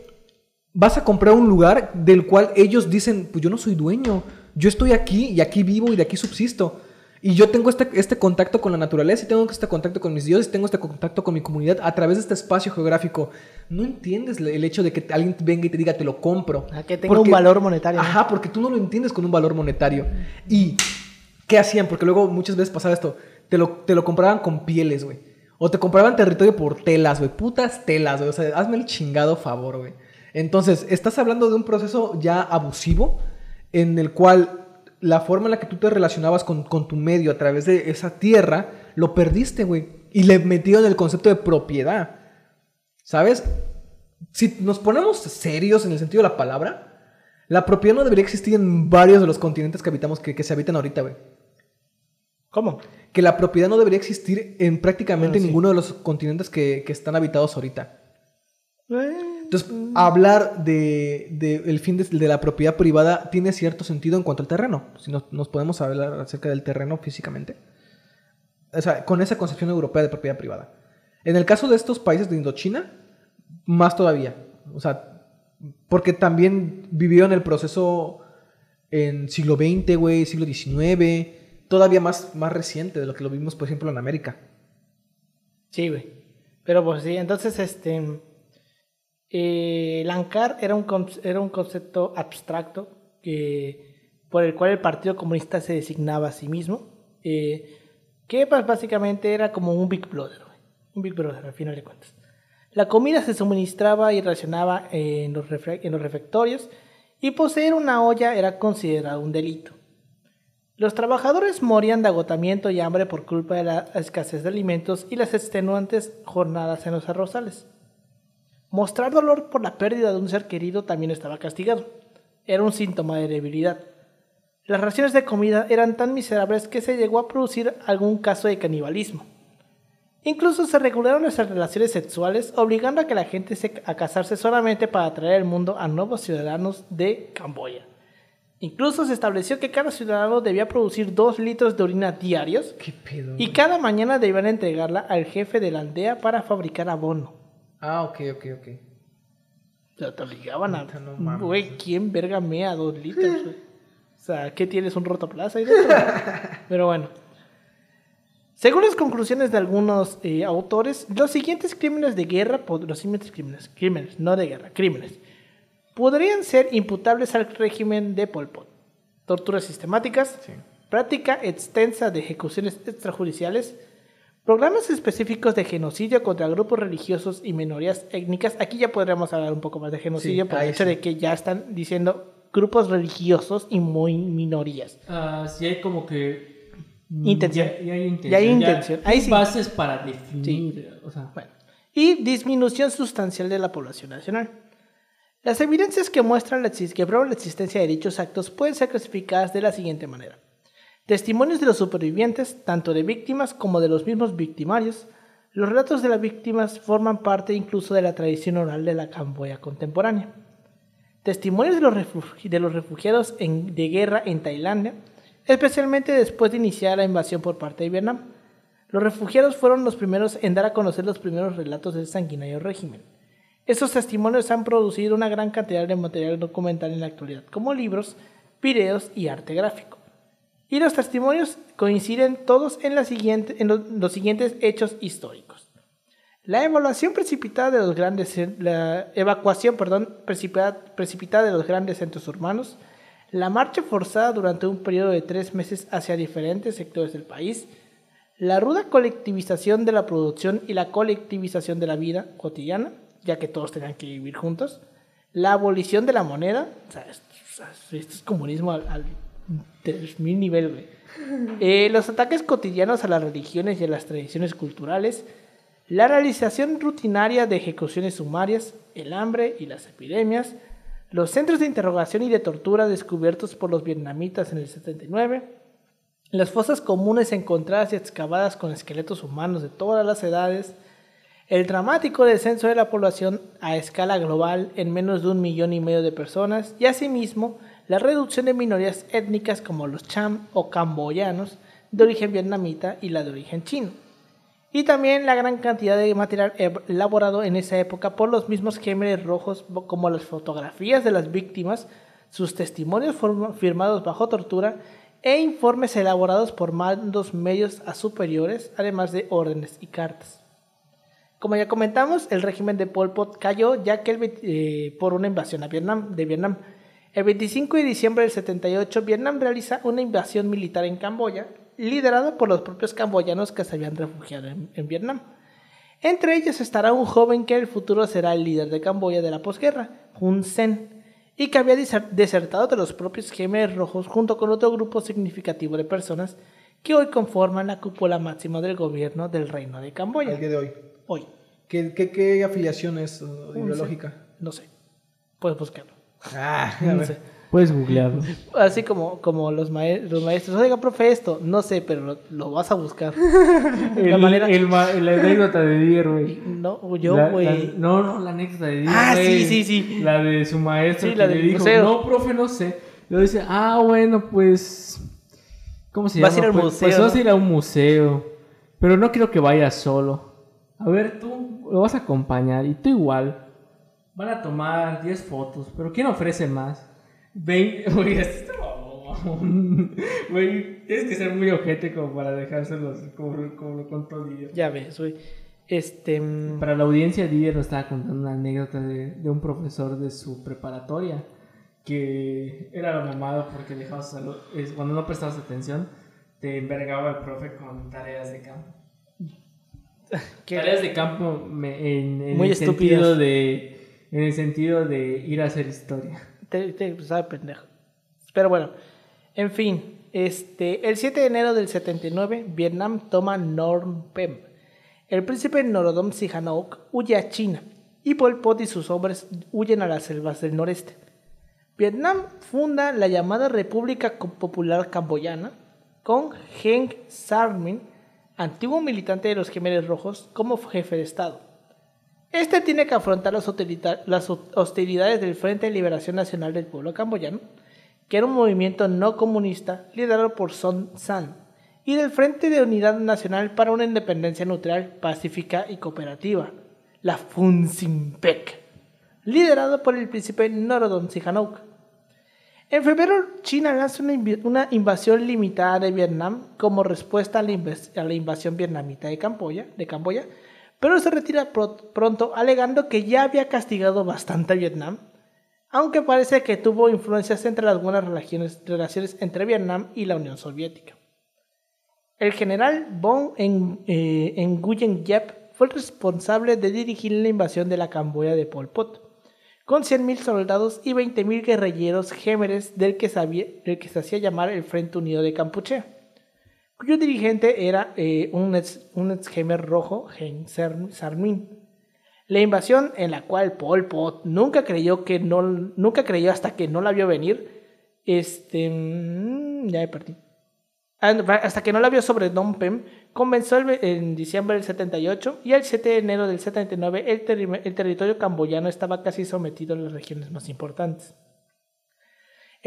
vas a comprar un lugar del cual ellos dicen, pues yo no soy dueño, yo estoy aquí y aquí vivo y de aquí subsisto. Y yo tengo este, este contacto con la naturaleza, y tengo este contacto con mis dioses, y tengo este contacto con mi comunidad a través de este espacio geográfico. No entiendes el hecho de que alguien venga y te diga, te lo compro. A que tenga un valor monetario. ¿no? Ajá, porque tú no lo entiendes con un valor monetario. ¿Y qué hacían? Porque luego muchas veces pasaba esto. Te lo, te lo compraban con pieles, güey. O te compraban territorio por telas, güey. Putas telas, güey. O sea, hazme el chingado favor, güey. Entonces, estás hablando de un proceso ya abusivo en el cual la forma en la que tú te relacionabas con, con tu medio a través de esa tierra, lo perdiste, güey. Y le metieron el concepto de propiedad. ¿Sabes? Si nos ponemos serios en el sentido de la palabra, la propiedad no debería existir en varios de los continentes que habitamos, que, que se habitan ahorita, güey. ¿Cómo? Que la propiedad no debería existir en prácticamente Bueno, sí. ninguno de los continentes que, que están habitados ahorita. Eh, Entonces, hablar de, de el fin de, la propiedad privada tiene cierto sentido en cuanto al terreno. Si nos, nos podemos hablar acerca del terreno físicamente. O sea, con esa concepción europea de propiedad privada. En el caso de estos países de Indochina, más todavía. O sea, porque también vivieron el proceso en siglo XX, güey, siglo XIX, todavía más, más reciente de lo que lo vimos, por ejemplo, en América. Sí, güey. Pero pues sí, entonces este. Eh, el ANCAR era un, era un concepto abstracto que, por el cual el Partido Comunista se designaba a sí mismo. eh, que pues, básicamente era como un Big Brother. Un Big Brother, al final de cuentas. La comida se suministraba y racionaba en los, en los refectorios y poseer una olla era considerado un delito. Los trabajadores morían de agotamiento y hambre por culpa de la escasez de alimentos y las extenuantes jornadas en los arrozales. Mostrar dolor por la pérdida de un ser querido también estaba castigado. Era un síntoma de debilidad. Las raciones de comida eran tan miserables que se llegó a producir algún caso de canibalismo. Incluso se regularon las relaciones sexuales, obligando a que la gente se, a casarse solamente para traer al mundo a nuevos ciudadanos de Camboya. Incluso se estableció que cada ciudadano debía producir dos litros de orina diarios y cada mañana debían entregarla al jefe de la aldea para fabricar abono. Ah, ok, ok, ok. O sea, te obligaban a... No mames. Güey, ¿quién verga mea dos litros, güey? O sea, ¿qué tienes? ¿Un dentro? Pero bueno. Según las conclusiones de algunos eh, autores, los siguientes crímenes de guerra, los siguientes crímenes, crímenes, no de guerra, crímenes, podrían ser imputables al régimen de Pol Pot. Torturas sistemáticas, Sí. práctica extensa de ejecuciones extrajudiciales, programas específicos de genocidio contra grupos religiosos y minorías étnicas. Aquí ya podríamos hablar un poco más de genocidio Sí, por el hecho sí. de que ya están diciendo grupos religiosos y muy minorías. Ah, sí hay como que... Intención. Ya, ya hay intención. Ya hay intención. Ahí hay sí. bases para definir. O sea, Bueno, y disminución sustancial de la población nacional. Las evidencias que muestran la, exis- que prueban la existencia de dichos actos pueden ser clasificadas de la siguiente manera. Testimonios de los supervivientes, tanto de víctimas como de los mismos victimarios. Los relatos de las víctimas forman parte incluso de la tradición oral de la Camboya contemporánea. Testimonios de los, refugiados de guerra en Tailandia, especialmente después de iniciar la invasión por parte de Vietnam. Los refugiados fueron los primeros en dar a conocer los primeros relatos del sanguinario régimen. Estos testimonios han producido una gran cantidad de material documental en la actualidad, como libros, videos y arte gráfico. Y los testimonios coinciden todos en, la siguiente- en lo- los siguientes hechos históricos. La evaluación precipitada de los grandes la evacuación, perdón, precipitada, precipitada de los grandes centros urbanos, la marcha forzada durante un periodo de tres meses hacia diferentes sectores del país, la ruda colectivización de la producción y la colectivización de la vida cotidiana, ya que todos tenían que vivir juntos, la abolición de la moneda, o sea, esto, esto es comunismo al, al 3000 nivel, güey. Eh, los ataques cotidianos a las religiones y a las tradiciones culturales, la realización rutinaria de ejecuciones sumarias, el hambre y las epidemias, los centros de interrogación y de tortura descubiertos por los vietnamitas en el 79, las fosas comunes encontradas y excavadas con esqueletos humanos de todas las edades, el dramático descenso de la población a escala global en menos de un millón y medio de personas y asimismo la reducción de minorías étnicas como los cham o camboyanos de origen vietnamita y la de origen chino. Y también la gran cantidad de material e- elaborado en esa época por los mismos gémeres rojos como las fotografías de las víctimas, sus testimonios firmados bajo tortura e informes elaborados por mandos medios a superiores, además de órdenes y cartas. Como ya comentamos, el régimen de Pol Pot cayó ya que eh, por una invasión a de Vietnam. El 25 de diciembre del 78, Vietnam realiza una invasión militar en Camboya, liderada por los propios camboyanos que se habían refugiado en, en Vietnam. Entre ellos estará un joven que en el futuro será el líder de Camboya de la posguerra, Hun Sen, y que había deser- desertado de los propios Gemeres Rojos junto con otro grupo significativo de personas que hoy conforman la cúpula máxima del gobierno del Reino de Camboya. Día de hoy. Hoy. ¿Qué, qué, qué afiliación es uh, ideológica? No sé. Puedes buscarlo. Ah, No sé. Puedes googlearlo. Así como, como los, mae- los maestros. Oiga, profe, esto. No sé, pero lo, lo vas a buscar. El, manera- el ma- la anécdota de Dier, güey. No, yo, güey. No, no, la anécdota de Dier. Ah, sí, sí, sí. La de su maestro Sí, que la le dijo, museo. no, profe, no sé. Luego dice, ah, bueno, pues. ¿Cómo se Vas a llama? ir al pues, museo, Pues vas a ir a un museo. Pero no quiero que vayas solo. A ver, tú lo vas a acompañar y tú igual. Van a tomar 10 fotos, pero ¿quién ofrece más? 20. Oye, esto. Güey, tienes que ser muy ojete como para dejárselos como, como lo contó Didier. Ya ves, güey. Este. mm, Para la audiencia, Didier nos estaba contando una anécdota de, de un profesor de su preparatoria que era mamado porque dejaba su salud. es- cuando no prestabas atención, te envergaba el profe con tareas de campo. que- Tareas de campo me- en, en Muy el estúpidas. sentido de en el sentido de ir a hacer historia. Te, te sabe pendejo. Pero bueno, en fin, este, el 7 de enero del 79, Vietnam toma Phnom Penh. El príncipe Norodom Sihanouk huye a China y Pol Pot y sus hombres huyen a las selvas del noreste. Vietnam funda la llamada República Popular Camboyana con Heng Sarmin, antiguo militante de los Gemeres Rojos, como jefe de Estado. Este tiene que afrontar las, hostilidades del Frente de Liberación Nacional del Pueblo Camboyano, que era un movimiento no comunista liderado por Son San, y del Frente de Unidad Nacional para una Independencia Neutral, Pacífica y Cooperativa, la FUNSINPEC, liderado por el príncipe Norodom Sihanouk. En febrero, China lanza una, invasión limitada de Vietnam como respuesta a la, invasión vietnamita de Camboya, pero se retira pro- pronto alegando que ya había castigado bastante a Vietnam, aunque parece que tuvo influencias entre las buenas relaciones, relaciones entre Vietnam y la Unión Soviética. El general Von eh, Nguyen Yep fue el responsable de dirigir la invasión de la Camboya de Pol Pot con 100.000 soldados y 20.000 guerrilleros gémeres del que, del que se hacía llamar el Frente Unido de Campuchea, cuyo dirigente era eh, un, ex, rojo, Sar- Sarmin. La invasión en la cual Pol Pot nunca creyó que no, nunca creyó hasta que no la vio venir, este, mm, ya me perdí. Ah, Hasta que no la vio sobre Phnom Penh, comenzó en diciembre del 78 y el 7 de enero del 79 el, el territorio camboyano estaba casi sometido a las regiones más importantes.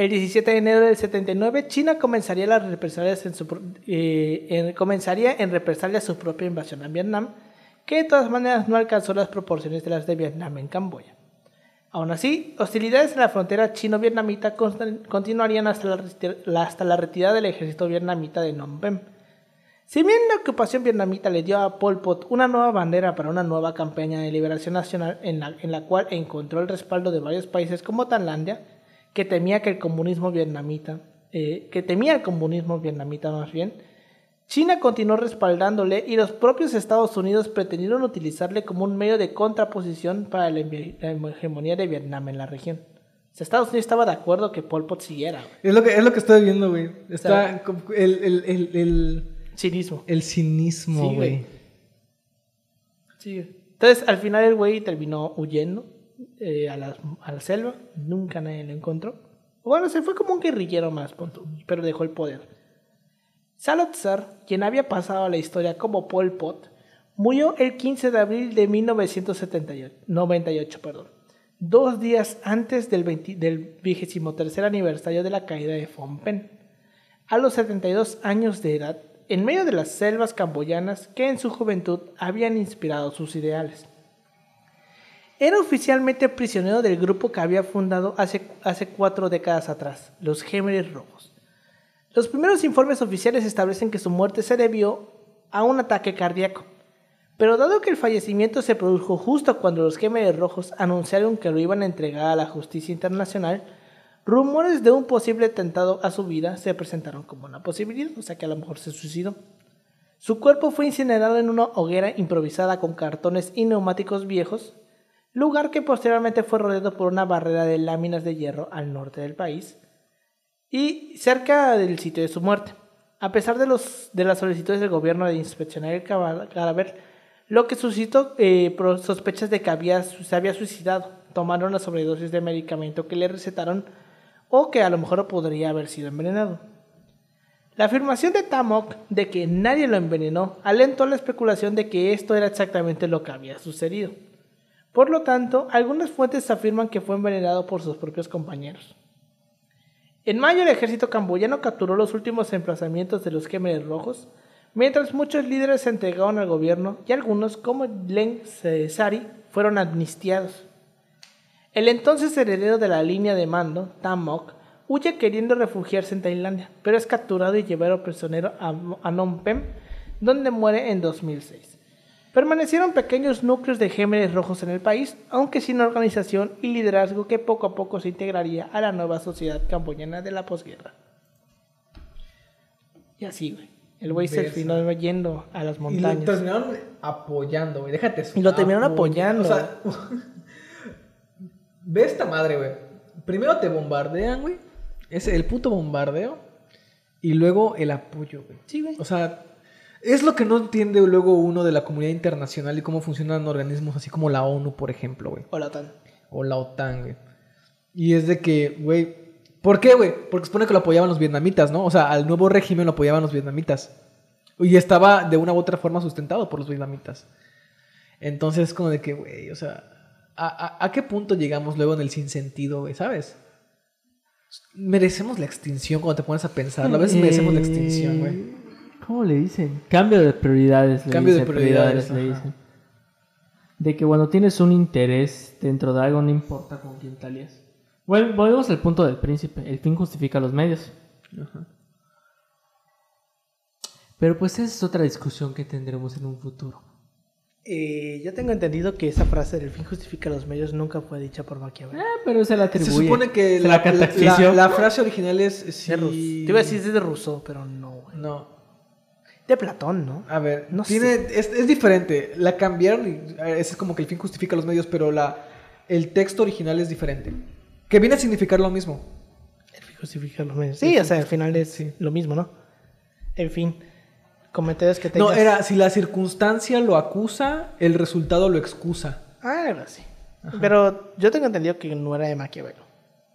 El 17 de enero del 79 China comenzaría las represalias en eh, en- comenzaría en represalia su propia invasión a Vietnam, que de todas maneras no alcanzó las proporciones de las de Vietnam en Camboya. Aún así, hostilidades en la frontera chino-vietnamita continuarían hasta la- hasta la retirada del ejército vietnamita de Phnom Penh. Si bien la ocupación vietnamita le dio a Pol Pot una nueva bandera para una nueva campaña de liberación nacional en la, en la cual encontró el respaldo de varios países como Tailandia, que temía que el comunismo vietnamita, eh, que temía el comunismo vietnamita más bien, China continuó respaldándole y los propios Estados Unidos pretendieron utilizarle como un medio de contraposición para la, hegemonía de Vietnam en la región. O sea, Estados Unidos estaba de acuerdo que Pol Pot siguiera. güey. Es lo que, es lo que estoy viendo, güey. Está el, el, el, el, Cinismo. el cinismo, Sí, güey. güey. Sí. Entonces, al final el güey terminó huyendo eh, a, la, selva. Nunca nadie lo encontró. Bueno, se fue como un guerrillero más, pero dejó el poder. Salazar, quien había pasado a la historia como Pol Pot, murió el 15 de abril de 1998, perdón, dos días antes del, 20 del 23 aniversario de la caída de Phnom a los 72 años de edad, en medio de las selvas camboyanas que en su juventud habían inspirado sus ideales. Era oficialmente prisionero del grupo que había fundado hace, hace cuatro décadas atrás, los Gemeres Rojos. Los primeros informes oficiales establecen que su muerte se debió a un ataque cardíaco. Pero dado que el fallecimiento se produjo justo cuando los Gemelos Rojos anunciaron que lo iban a entregar a la justicia internacional, rumores de un posible atentado a su vida se presentaron como una posibilidad, o sea que a lo mejor se suicidó. Su cuerpo fue incinerado en una hoguera improvisada con cartones y neumáticos viejos, lugar que posteriormente fue rodeado por una barrera de láminas de hierro al norte del país y cerca del sitio de su muerte. A pesar de, los, de las solicitudes del gobierno de inspeccionar el cadáver, lo que suscitó eh, sospechas de que había, se había suicidado, tomaron una sobredosis de medicamento que le recetaron o que a lo mejor podría haber sido envenenado. La afirmación de Tamok de que nadie lo envenenó alentó la especulación de que esto era exactamente lo que había sucedido. Por lo tanto, algunas fuentes afirman que fue envenenado por sus propios compañeros. En mayo el ejército camboyano capturó los últimos emplazamientos de los Khmeres rojos, mientras muchos líderes se entregaron al gobierno y algunos, como Len Sari, fueron amnistiados. El entonces heredero de la línea de mando, Tamok, huye queriendo refugiarse en Tailandia, pero es capturado y llevado prisionero a Phnom Penh, donde muere en 2006. Permanecieron pequeños núcleos de gémenes rojos en el país, aunque sin organización y liderazgo que poco a poco se integraría a la nueva sociedad camboyana de la posguerra. Y así, güey. El güey se terminó yendo a las montañas. Y lo terminaron apoyando, güey. Déjate eso. Y lo terminaron apoyando. O sea, ve esta madre, güey. Primero te bombardean, güey. Es el puto bombardeo. Y luego el apoyo, güey. Sí, güey. O sea, es lo que no entiende luego uno de la comunidad internacional y cómo funcionan organismos así como la ONU, por ejemplo, güey. O la OTAN. O la OTAN, güey. Y es de que, güey. ¿Por qué, güey? Porque supone que lo apoyaban los vietnamitas, ¿no? O sea, al nuevo régimen lo apoyaban los vietnamitas. Y estaba de una u otra forma sustentado por los vietnamitas. Entonces, como de que, güey, o sea, ¿a, a qué punto llegamos luego en el sinsentido, güey? ¿Sabes? Merecemos la extinción cuando te pones a pensar. A veces merecemos la extinción, güey. ¿Cómo le dicen? Cambio de prioridades. Cambio de prioridades. le dicen. De que cuando tienes un interés dentro de algo, no importa con quién te Bueno, volvemos al punto del príncipe. El fin justifica los medios. Pero pues esa es otra discusión que tendremos en un futuro. Eh, yo tengo entendido que esa frase del fin justifica los medios nunca fue dicha por Maquiavelo. Ah, pero se la atribuye. Se supone que la, la, frase original es... Te iba a decir es de Rousseau, pero no. No. De Platón, ¿no? A ver, no tiene, Es, es, diferente. La cambiaron y es como que el fin justifica los medios, pero la, el texto original es diferente. Que viene a significar lo mismo. El fin justifica los medios. Sí, o sea, al final es lo mismo, ¿no? En fin comentarios que tengas. No, era si la circunstancia lo acusa, el resultado lo excusa. Ah, era así. Pero yo tengo entendido que no era de Maquiavelo.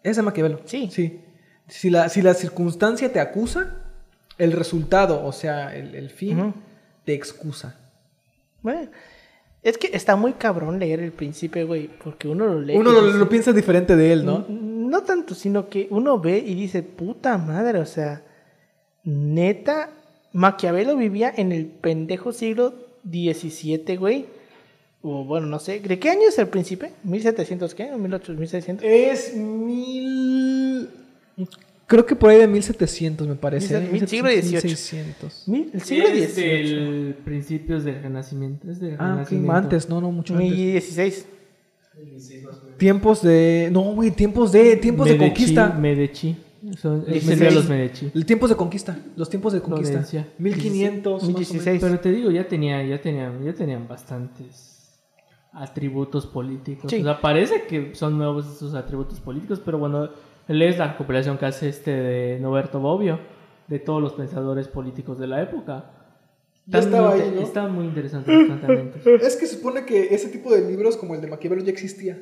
Es de Maquiavelo. Sí. Sí. Si la, si la circunstancia te acusa, el resultado, o sea, el, fin, te excusa. Bueno, es que está muy cabrón leer el príncipe, güey, porque uno lo lee. Uno lo, piensa diferente de él, ¿no? No tanto, sino que uno ve y dice, puta madre, o sea, neta, Maquiavelo vivía en el pendejo siglo XVII, güey. O bueno, no sé. ¿De qué año es el príncipe? ¿1700 qué? ¿O 1800? Es mil... Creo que por ahí de 1700 me parece. Mil, siglo XVIII. el siglo XVIII. Es del principios del Renacimiento. Es del ah, Renacimiento. antes, no, no, mucho antes. 16. Tiempos de... No, güey, tiempos de... Tiempos de conquista. Medici. Son, los Medici. El tiempos de conquista. Los tiempos de conquista. 1500. 16. Pero te digo, ya, tenía, ya, tenían, ya tenían bastantes atributos políticos. O sea, parece que son nuevos esos atributos políticos, pero bueno, lees la recopilación que hace este de Noberto Bobbio, de todos los pensadores políticos de la época. Ya estaba ahí, ¿no? Está muy interesante Es que supone que ese tipo de libros como el de Maquiavelo ya existía.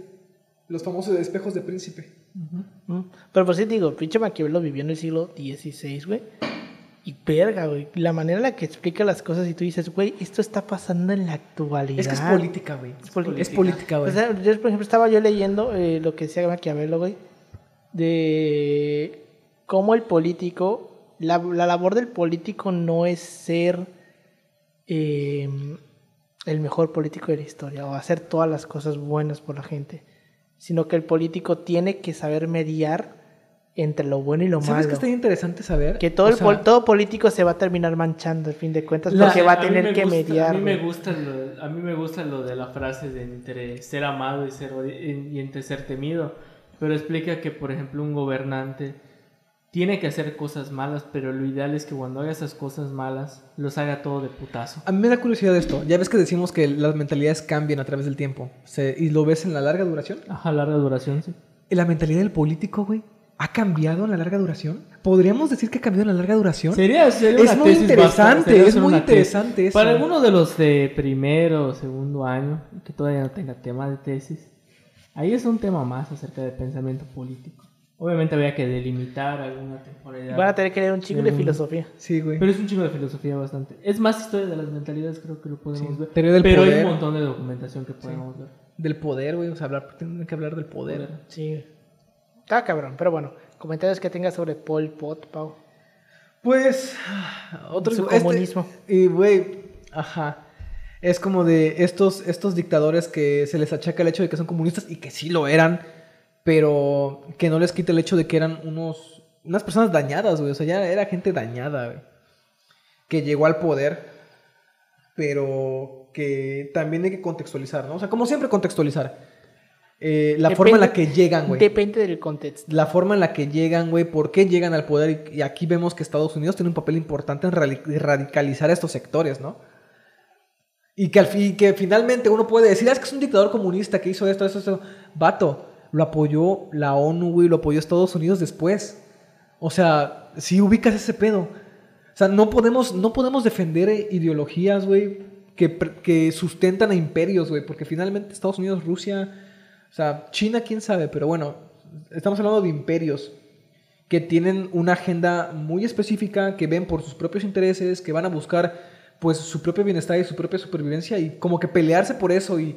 Los famosos espejos de príncipe. Pero por si digo, pinche Maquiavelo vivió en el siglo XVI, güey. Y verga, güey. La manera en la que explica las cosas y tú dices, güey, esto está pasando en la actualidad. Es que es política, güey. Es, política, güey. O sea, yo, por ejemplo, estaba yo leyendo eh, lo que decía Maquiavelo, güey. De cómo el político, la, labor del político no es ser eh, el mejor político de la historia o hacer todas las cosas buenas por la gente sino que el político tiene que saber mediar entre lo bueno y lo ¿Sabes malo. que está interesante saber? Que todo, O el sea, pol- todo político se va a terminar manchando, al fin de cuentas, La- porque va a tener me que gusta- mediar. A mí me gusta lo, a mí me gusta lo de la frase de entre ser amado y ser y entre ser temido, pero explica que por ejemplo un gobernante tiene que hacer cosas malas, pero lo ideal es que cuando haga esas cosas malas los haga todo de putazo. A mí me da curiosidad esto. Ya ves que decimos que las mentalidades cambian a través del tiempo. Se- ¿Y lo ves en la larga duración? Ajá, larga duración, sí. ¿Y la mentalidad del político, güey, ha cambiado en la larga duración? ¿Podríamos decir que ha cambiado en la larga duración? Sería, sería Es una muy tesis interesante, sería es muy interesante eso. Para alguno de los de primero o segundo año, que todavía no tenga tema de tesis, ahí es un tema más acerca del pensamiento político. Obviamente había que delimitar alguna temporalidad. Van a tener que leer un chingo de filosofía. Sí, güey. Pero es un chingo de filosofía bastante. Es más historia de las mentalidades, creo que lo podemos Sí. ver. Teoría del Pero hay poder. un montón de documentación que podemos ver. Del poder, güey. O sea, hablar, tienen que hablar del poder. Sí. Está cabrón, pero bueno. Comentarios que tengas sobre Pol Pot, Pau. Pues, otro Su este- comunismo. y, güey, ajá. Es como de estos, estos dictadores que se les achaca el hecho de que son comunistas y que sí lo eran, pero que no les quita el hecho de que eran unos, unas personas dañadas, güey. O sea, ya era gente dañada, güey. Que llegó al poder, pero que también hay que contextualizar, ¿no? O sea, como siempre contextualizar. Eh, la forma en la que llegan, güey. Depende del contexto. La forma en la que llegan, güey, por qué llegan al poder. Y, y aquí vemos que Estados Unidos tiene un papel importante en radicalizar a estos sectores, ¿no? Y que, al fin, que finalmente uno puede decir, "Ah, es que es un dictador comunista que hizo esto, esto, esto. Vato, lo apoyó la ONU, güey, lo apoyó Estados Unidos después. O sea, si ubicas ese pedo. O sea, no podemos, no podemos defender ideologías, güey, que, que sustentan a imperios, güey, porque finalmente Estados Unidos, Rusia, o sea, China, quién sabe, pero bueno, estamos hablando de imperios que tienen una agenda muy específica, que ven por sus propios intereses, que van a buscar pues su propio bienestar y su propia supervivencia y como que pelearse por eso y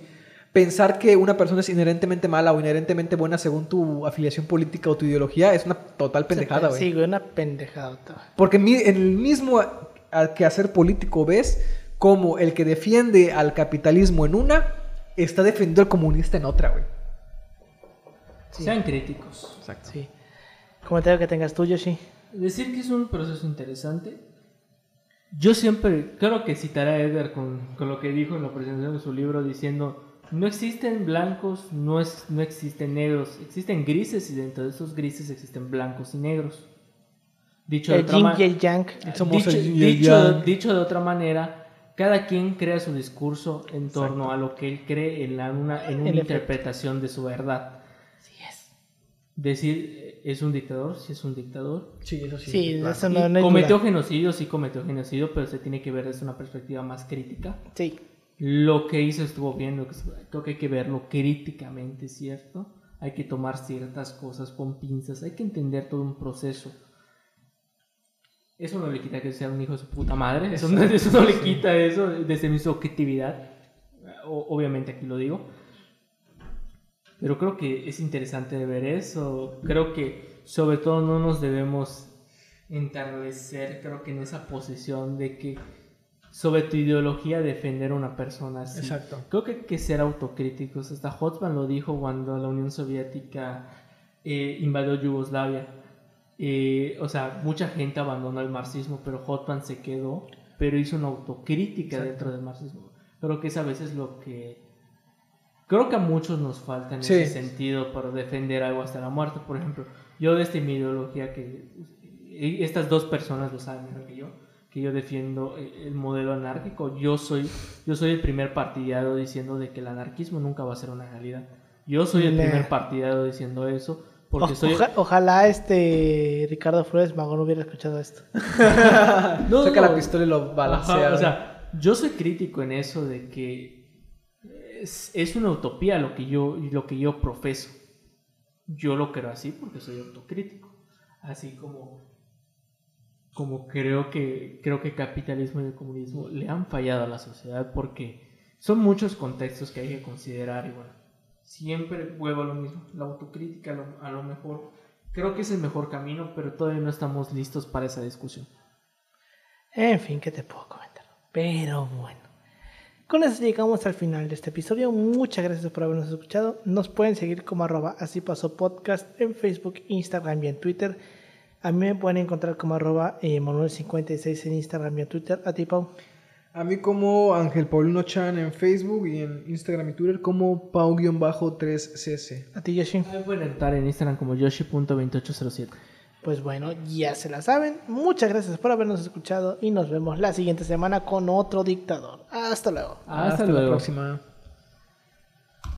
pensar que una persona es inherentemente mala o inherentemente buena según tu afiliación política o tu ideología es una total pendejada, güey. Sí, güey, una pendejada. Porque en el mismo quehacer político ves como el que defiende al capitalismo en una está defendiendo al comunista en otra, güey. Sean críticos. Exacto. Sí. Comentario que tengas tú, Yoshi. Decir que es un proceso interesante. Yo siempre creo que citaré a Edgar con, con lo que dijo en la presentación de su libro diciendo, no existen blancos, no, es, no existen negros, existen grises y dentro de esos grises existen blancos y negros. Dicho de El otra el yang. Dicho, el dicho- dicho de otra manera, cada quien crea su discurso en torno a lo que él cree en, la- una, en una efecto. interpretación de su verdad. Sí es. Decir, ¿es un dictador? Sí es un dictador. Sí, eso sí. Sí, claro. eso no, no cometió duda. genocidio, sí cometió genocidio, pero se tiene que ver desde una perspectiva más crítica. Sí. Lo que hizo estuvo bien, lo que, creo que hay que verlo críticamente, ¿cierto? Hay que tomar ciertas cosas con pinzas, hay que entender todo un proceso. Eso no le quita que sea un hijo de su puta madre, eso no, eso no le quita eso desde mi subjetividad. O- obviamente aquí lo digo. Pero creo que es interesante ver eso. Creo que sobre todo no nos debemos entardecer, creo que en esa posición de que sobre tu ideología defender a una persona así. Exacto. Creo que hay que ser autocríticos. Hasta Hotman lo dijo cuando la Unión Soviética eh, invadió Yugoslavia. Eh, o sea, mucha gente abandonó el marxismo, pero Hotman se quedó, pero hizo una autocrítica Exacto. dentro del marxismo. Creo que es a veces lo que... Creo que a muchos nos falta en Sí. ese sentido para defender algo hasta la muerte. Por ejemplo, yo desde mi ideología, que y estas dos personas lo saben mejor que yo, que yo defiendo el el modelo anárquico. Yo soy, yo soy el primer partidario diciendo de que el anarquismo nunca va a ser una realidad. Yo soy el Nah. primer partidario diciendo eso porque O- soy... oja- ojalá este Ricardo Flores Magón hubiera escuchado esto. No, Saca no. la pistola y lo balancea. Ajá, o sea, yo soy crítico en eso de que es, una utopía lo que yo lo que yo profeso. Yo lo creo así porque soy autocrítico. Así como como creo que creo que capitalismo y el comunismo le han fallado a la sociedad porque son muchos contextos que hay que considerar y bueno, siempre vuelvo a lo mismo, la autocrítica a lo, a lo mejor creo que es el mejor camino, pero todavía no estamos listos para esa discusión. En fin, ¿qué te puedo comentar? Pero bueno. Con eso llegamos al final de este episodio. Muchas gracias por habernos escuchado. Nos pueden seguir como arroba así pasó podcast en Facebook, Instagram y en Twitter. A mí me pueden encontrar como arroba eh, Manuel56 en Instagram y en Twitter. A ti, Pau. A mí como Ángel Paulino Chan en Facebook y en Instagram y Twitter como Pau-3cc. A ti, Yoshi. Me pueden entrar en Instagram como yoshi.2807. Pues bueno, ya se la saben. Muchas gracias por habernos escuchado y nos vemos la siguiente semana con otro dictador. Hasta luego. Hasta, la luego. próxima.